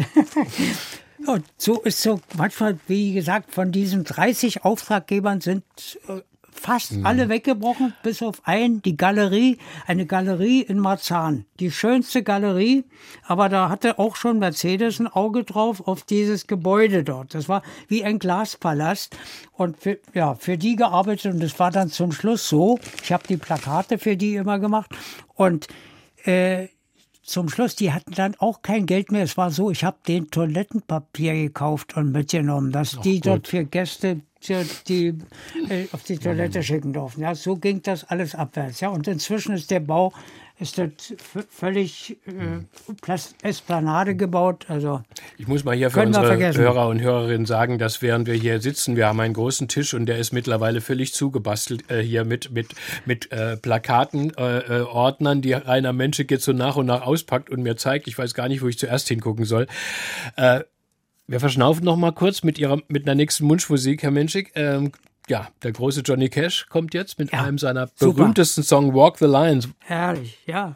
und so ist so manchmal, wie gesagt, von diesen 30 Auftraggebern sind äh, fast mhm. alle weggebrochen, bis auf ein, die Galerie, eine Galerie in Marzahn. Die schönste Galerie, aber da hatte auch schon Mercedes ein Auge drauf auf dieses Gebäude dort. Das war wie ein Glaspalast und für, ja, für die gearbeitet und das war dann zum Schluss so. Ich habe die Plakate für die immer gemacht und äh, zum Schluss, die hatten dann auch kein Geld mehr. Es war so, ich habe den Toilettenpapier gekauft und mitgenommen, dass Ach, die gut. dort für Gäste die äh, auf die Toilette schicken durften. Ja, so ging das alles abwärts. Ja, und inzwischen ist der Bau ist das völlig äh, Esplanade gebaut. Also ich muss mal hier für unsere Hörer und Hörerinnen sagen, dass während wir hier sitzen, wir haben einen großen Tisch und der ist mittlerweile völlig zugebastelt äh, hier mit mit mit äh, Plakaten, äh, äh Ordnern, die Rainer Menschik jetzt so nach und nach auspackt und mir zeigt. Ich weiß gar nicht, wo ich zuerst hingucken soll. Äh, wir verschnaufen noch mal kurz mit ihrer mit einer nächsten Wunschmusik, Herr Menschik. Ähm, ja, der große Johnny Cash kommt jetzt mit ja, einem seiner super. berühmtesten Songs Walk the Lines. Herrlich, ja.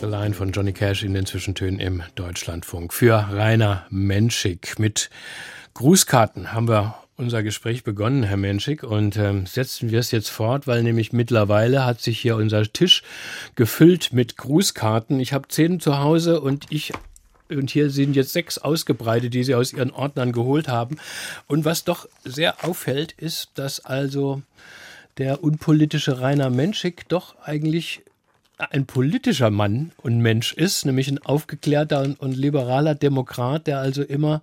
The Line von Johnny Cash in den Zwischentönen im Deutschlandfunk. Für Rainer Menschik. Mit Grußkarten haben wir unser Gespräch begonnen, Herr Menschik, und ähm, setzen wir es jetzt fort, weil nämlich mittlerweile hat sich hier unser Tisch gefüllt mit Grußkarten. Ich habe zehn zu Hause und ich und hier sind jetzt sechs ausgebreitet, die Sie aus Ihren Ordnern geholt haben. Und was doch sehr auffällt, ist, dass also der unpolitische Rainer Menschik doch eigentlich ein politischer Mann und Mensch ist, nämlich ein aufgeklärter und, und liberaler Demokrat, der also immer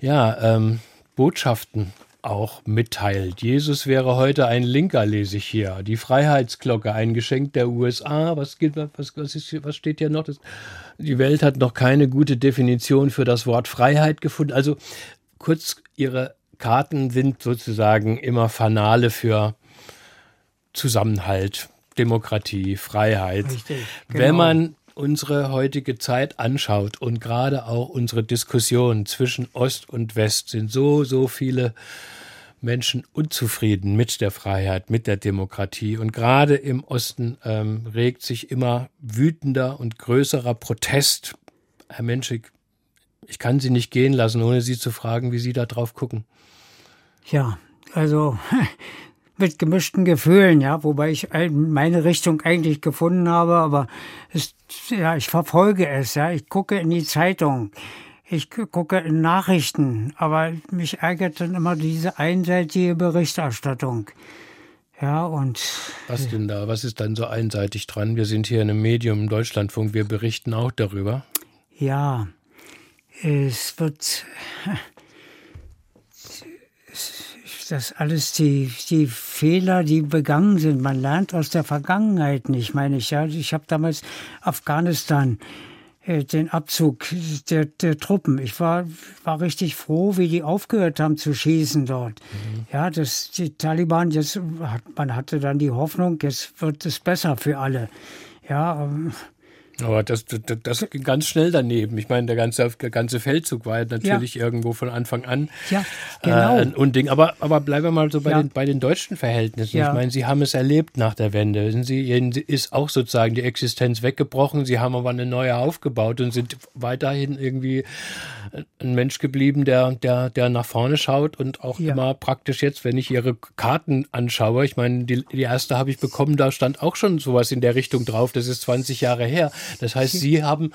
ja ähm, Botschaften auch mitteilt. Jesus wäre heute ein Linker, lese ich hier. Die Freiheitsglocke, ein Geschenk der USA. Was, geht, was, was, ist, was steht hier noch? Das, die Welt hat noch keine gute Definition für das Wort Freiheit gefunden. Also kurz, ihre Karten sind sozusagen immer Fanale für Zusammenhalt, Demokratie, Freiheit. Richtig, genau. Wenn man unsere heutige Zeit anschaut und gerade auch unsere Diskussion zwischen Ost und West, sind so, so viele Menschen unzufrieden mit der Freiheit, mit der Demokratie. Und gerade im Osten ähm, regt sich immer wütender und größerer Protest. Herr Menschik, ich kann Sie nicht gehen lassen, ohne Sie zu fragen, wie Sie da drauf gucken. Ja, also mit gemischten Gefühlen, ja, wobei ich meine Richtung eigentlich gefunden habe, aber es, ja, ich verfolge es, ja, ich gucke in die Zeitung, ich gucke in Nachrichten, aber mich ärgert dann immer diese einseitige Berichterstattung. Ja, und. Was denn da? Was ist dann so einseitig dran? Wir sind hier in einem Medium im Deutschlandfunk, wir berichten auch darüber. Ja, es wird das alles die, die Fehler, die begangen sind. Man lernt aus der Vergangenheit nicht, meine ich. Ja, ich habe damals Afghanistan äh, den Abzug der, der Truppen. Ich war, war richtig froh, wie die aufgehört haben zu schießen dort. Mhm. Ja, das, die Taliban, jetzt, man hatte dann die Hoffnung, jetzt wird es besser für alle. Ja, ähm, aber das, das, das ging ganz schnell daneben. Ich meine, der ganze, der ganze Feldzug war natürlich ja. irgendwo von Anfang an ja, genau. äh, ein Unding. Aber, aber bleiben wir mal so bei, ja. den, bei den deutschen Verhältnissen. Ich meine, Sie haben es erlebt nach der Wende. Sie, Ihnen ist auch sozusagen die Existenz weggebrochen. Sie haben aber eine neue aufgebaut und sind weiterhin irgendwie ein Mensch geblieben, der, der, der nach vorne schaut und auch immer praktisch jetzt, wenn ich Ihre Karten anschaue, ich meine, die, die erste habe ich bekommen, da stand auch schon sowas in der Richtung drauf. Das ist 20 Jahre her. Das heißt, Sie, haben,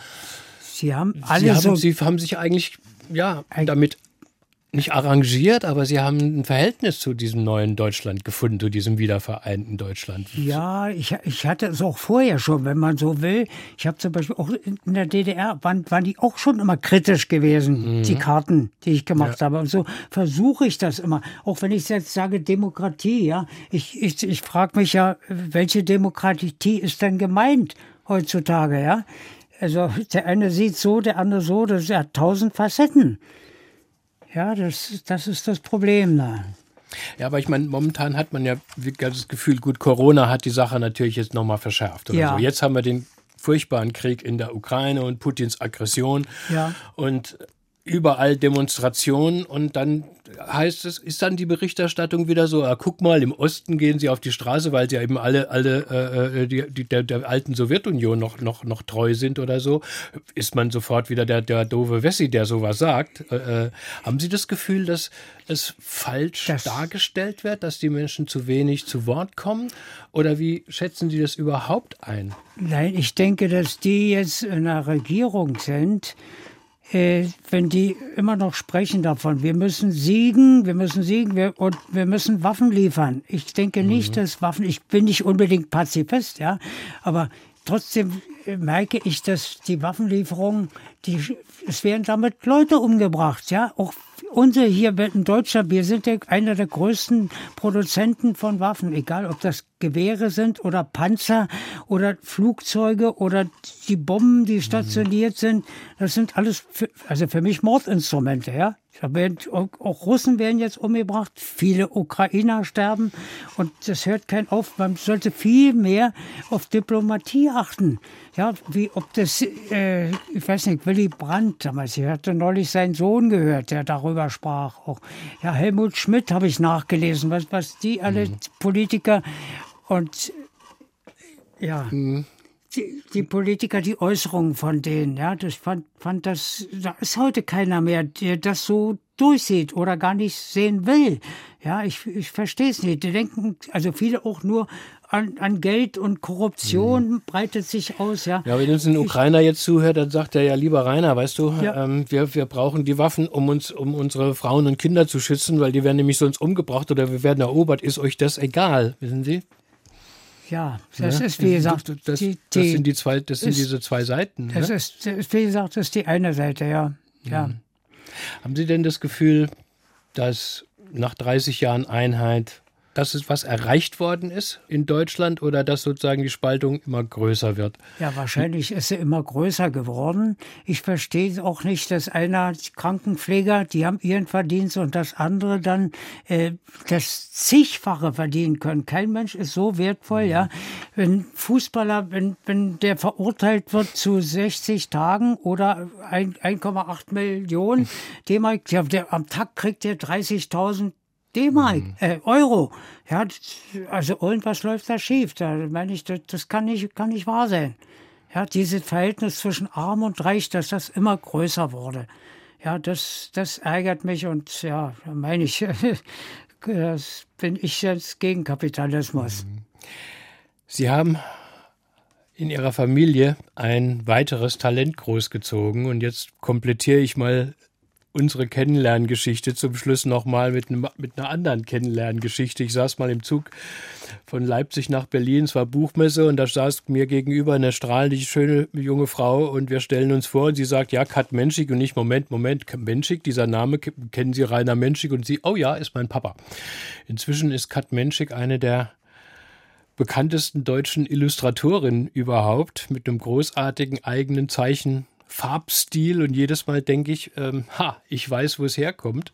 Sie haben alle Sie haben, so Sie haben sich eigentlich ja damit nicht arrangiert, aber Sie haben ein Verhältnis zu diesem neuen Deutschland gefunden, zu diesem wiedervereinten Deutschland. Ja, ich, ich hatte es auch vorher schon, wenn man so will. Ich habe zum Beispiel auch in der DDR, waren, waren die auch schon immer kritisch gewesen, mhm. die Karten, die ich gemacht ja. habe. Und so versuche ich das immer. Auch wenn ich jetzt sage Demokratie, ja. Ich, ich, ich frage mich ja, welche Demokratie ist denn gemeint heutzutage, ja? Also der eine sieht so, der andere so, das hat tausend Facetten. Ja, das, das ist das Problem da. Ja, aber ich meine, momentan hat man ja das Gefühl, gut, Corona hat die Sache natürlich jetzt nochmal verschärft. Ja. so. Jetzt haben wir den furchtbaren Krieg in der Ukraine und Putins Aggression. Ja. Und überall Demonstrationen und dann heißt es, ist dann die Berichterstattung wieder so, ah, guck mal, im Osten gehen sie auf die Straße, weil sie eben alle, alle äh, äh, die, die, der, der alten Sowjetunion noch, noch, noch treu sind oder so, ist man sofort wieder der, der doofe Wessi, der sowas sagt. Äh, äh haben Sie das Gefühl, dass es falsch das dargestellt wird, dass die Menschen zu wenig zu Wort kommen? Oder wie schätzen Sie das überhaupt ein? Nein, ich denke, dass die jetzt in der Regierung sind, wenn die immer noch sprechen davon, wir müssen siegen, wir müssen siegen wir, und wir müssen Waffen liefern. Ich denke nicht, mhm. dass Waffen, ich bin nicht unbedingt Pazifist, ja, aber trotzdem äh, merke ich, dass die Waffenlieferungen, die, es werden damit Leute umgebracht, ja, auch unser hier in Deutschland, wir sind ja einer der größten Produzenten von Waffen, egal ob das Gewehre sind oder Panzer oder Flugzeuge oder die Bomben, die stationiert sind. Das sind alles, für, also für mich Mordinstrumente, ja. Auch Russen werden jetzt umgebracht, viele Ukrainer sterben und das hört kein auf. Man sollte viel mehr auf Diplomatie achten. Ja, wie ob das, äh, ich weiß nicht, Willy Brandt damals, ich hatte neulich seinen Sohn gehört, der darüber sprach. Auch, ja, Helmut Schmidt habe ich nachgelesen, was, was die alle mhm. Politiker und ja. Mhm die, die, Politiker, die Äußerungen von denen, ja, das fand, fand das, da ist heute keiner mehr, der das so durchsieht oder gar nicht sehen will. Ja, ich, ich verstehe es nicht. Die denken, also viele auch nur an, an Geld und Korruption mhm. breitet sich aus, ja. Ja, wenn uns ein Ukrainer jetzt zuhört, dann sagt er ja, lieber Rainer, weißt du, ja. ähm, wir, wir brauchen die Waffen, um uns, um unsere Frauen und Kinder zu schützen, weil die werden nämlich sonst umgebracht oder wir werden erobert. Ist euch das egal, wissen Sie? Ja, das ja? ist wie gesagt. Das, die, das sind die zwei, das sind ist, diese zwei Seiten. Das ne? ist, wie gesagt, das ist die eine Seite, ja. ja. Mhm. Haben Sie denn das Gefühl, dass nach 30 Jahren Einheit dass es was erreicht worden ist in Deutschland oder dass sozusagen die Spaltung immer größer wird? Ja, wahrscheinlich ist sie immer größer geworden. Ich verstehe auch nicht, dass einer Krankenpfleger, die haben ihren Verdienst und das andere dann äh, das zigfache verdienen können. Kein Mensch ist so wertvoll, mhm. ja. Wenn Fußballer, wenn, wenn der verurteilt wird zu 60 Tagen oder 1,8 Millionen D-Mark, ja, der, am Tag kriegt er 30.000 D-Mark, mhm. äh, Euro. Ja, also irgendwas läuft da schief. Da meine ich, das, das kann nicht, kann nicht wahr sein. Ja, dieses Verhältnis zwischen Arm und Reich, dass das immer größer wurde. Ja, das, das ärgert mich und ja, da meine ich, das bin ich jetzt gegen Kapitalismus. Mhm. Sie haben in Ihrer Familie ein weiteres Talent großgezogen und jetzt komplettiere ich mal unsere Kennenlerngeschichte zum Schluss nochmal mit, mit einer anderen Kennenlerngeschichte. Ich saß mal im Zug von Leipzig nach Berlin, es war Buchmesse und da saß mir gegenüber eine strahlende, schöne junge Frau und wir stellen uns vor und sie sagt, ja, Kat Menschik und nicht, Moment, Moment, Menschik, dieser Name, kennen Sie Rainer Menschik? Und sie, oh ja, ist mein Papa. Inzwischen ist Kat Menschik eine der bekanntesten deutschen Illustratorinnen überhaupt mit einem großartigen eigenen Zeichen Farbstil und jedes Mal denke ich, ähm, ha, ich weiß, wo es herkommt.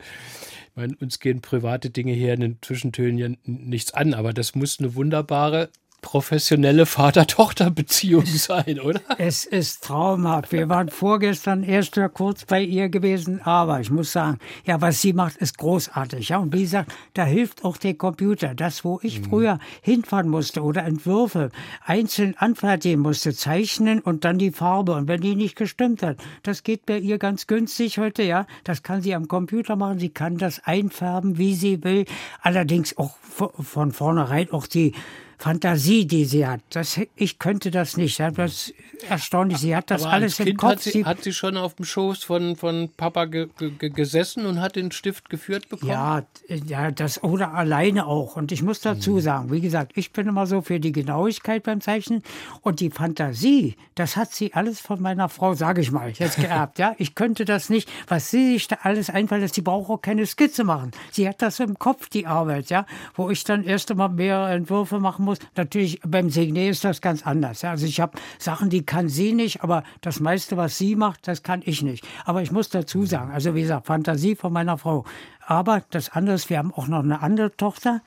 Ich meine, uns gehen private Dinge hier in den Zwischentönen ja nichts an, aber das muss eine wunderbare professionelle Vater-Tochter-Beziehung sein, oder? Es ist traumhaft. Wir waren vorgestern erst kurz bei ihr gewesen, aber ich muss sagen, ja, was sie macht, ist großartig. Ja, und wie gesagt, da hilft auch der Computer. Das, wo ich mhm. früher hinfahren musste oder Entwürfe einzeln anfertigen musste, zeichnen und dann die Farbe. Und wenn die nicht gestimmt hat, das geht bei ihr ganz günstig heute, ja. Das kann sie am Computer machen. Sie kann das einfärben, wie sie will. Allerdings auch von vornherein auch die Fantasie, die sie hat. Das, ich könnte das nicht. Das ist erstaunlich. Sie hat das Aber alles im kind Kopf. Hat sie, hat sie schon auf dem Schoß von, von Papa ge, ge, gesessen und hat den Stift geführt bekommen? Ja, ja, das oder alleine auch. Und ich muss dazu sagen, wie gesagt, ich bin immer so für die Genauigkeit beim Zeichnen und die Fantasie, das hat sie alles von meiner Frau, sage ich mal, jetzt geerbt. ja, ich könnte das nicht, was sie sich da alles einfallen lässt. Sie braucht auch keine Skizze machen. Sie hat das im Kopf, die Arbeit, ja, wo ich dann erst einmal mehrere Entwürfe machen muss. Natürlich beim Signet ist das ganz anders. Also ich habe Sachen, die kann sie nicht, aber das meiste, was sie macht, das kann ich nicht. Aber ich muss dazu sagen, also wie gesagt, Fantasie von meiner Frau. Aber das andere ist, wir haben auch noch eine andere Tochter.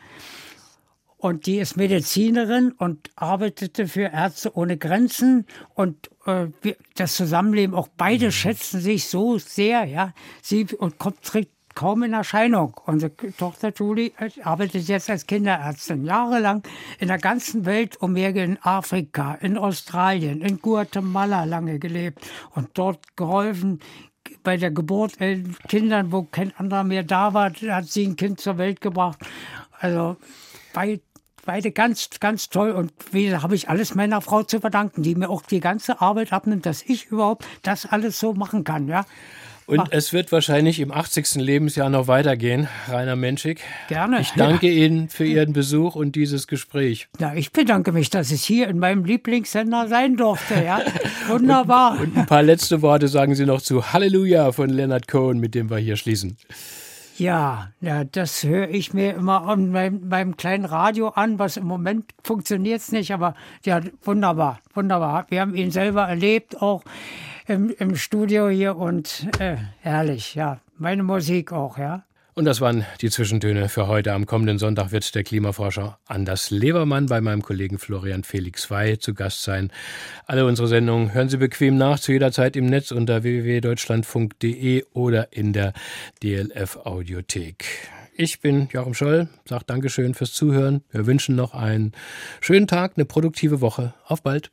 Und die ist Medizinerin und arbeitete für Ärzte ohne Grenzen. Und äh, das Zusammenleben, auch beide schätzen sich so sehr, ja. Sie und kommt tritt kaum in Erscheinung. Unsere Tochter Julie arbeitet jetzt als Kinderärztin jahrelang in der ganzen Welt umher in Afrika, in Australien, in Guatemala lange gelebt und dort geholfen, bei der Geburt äh, Kindern, wo kein anderer mehr da war, hat sie ein Kind zur Welt gebracht. Also bei, beide ganz, ganz toll. Und wie habe ich alles meiner Frau zu verdanken, die mir auch die ganze Arbeit abnimmt, dass ich überhaupt das alles so machen kann. Ja. Und Ach. es wird wahrscheinlich im 80. Lebensjahr noch weitergehen, Rainer Menschig. Gerne. Ich danke ja. Ihnen für Ihren Besuch und dieses Gespräch. Ja, ich bedanke mich, dass ich hier in meinem Lieblingssender sein durfte. Ja. Wunderbar. und, und ein paar letzte Worte sagen Sie noch zu Halleluja von Leonard Cohen, mit dem wir hier schließen. Ja, ja, das höre ich mir immer an meinem, meinem kleinen Radio an, was im Moment funktioniert es nicht, aber ja, wunderbar, wunderbar. Wir haben ihn selber erlebt, auch im, im Studio hier und äh, herrlich, ja. Meine Musik auch, ja. Und das waren die Zwischentöne für heute. Am kommenden Sonntag wird der Klimaforscher Anders Levermann bei meinem Kollegen Florian Felix Wey zu Gast sein. Alle unsere Sendungen hören Sie bequem nach, zu jeder Zeit im Netz unter www.deutschlandfunk.de oder in der DLF Audiothek. Ich bin Joachim Scholl, sage Dankeschön fürs Zuhören. Wir wünschen noch einen schönen Tag, eine produktive Woche. Auf bald.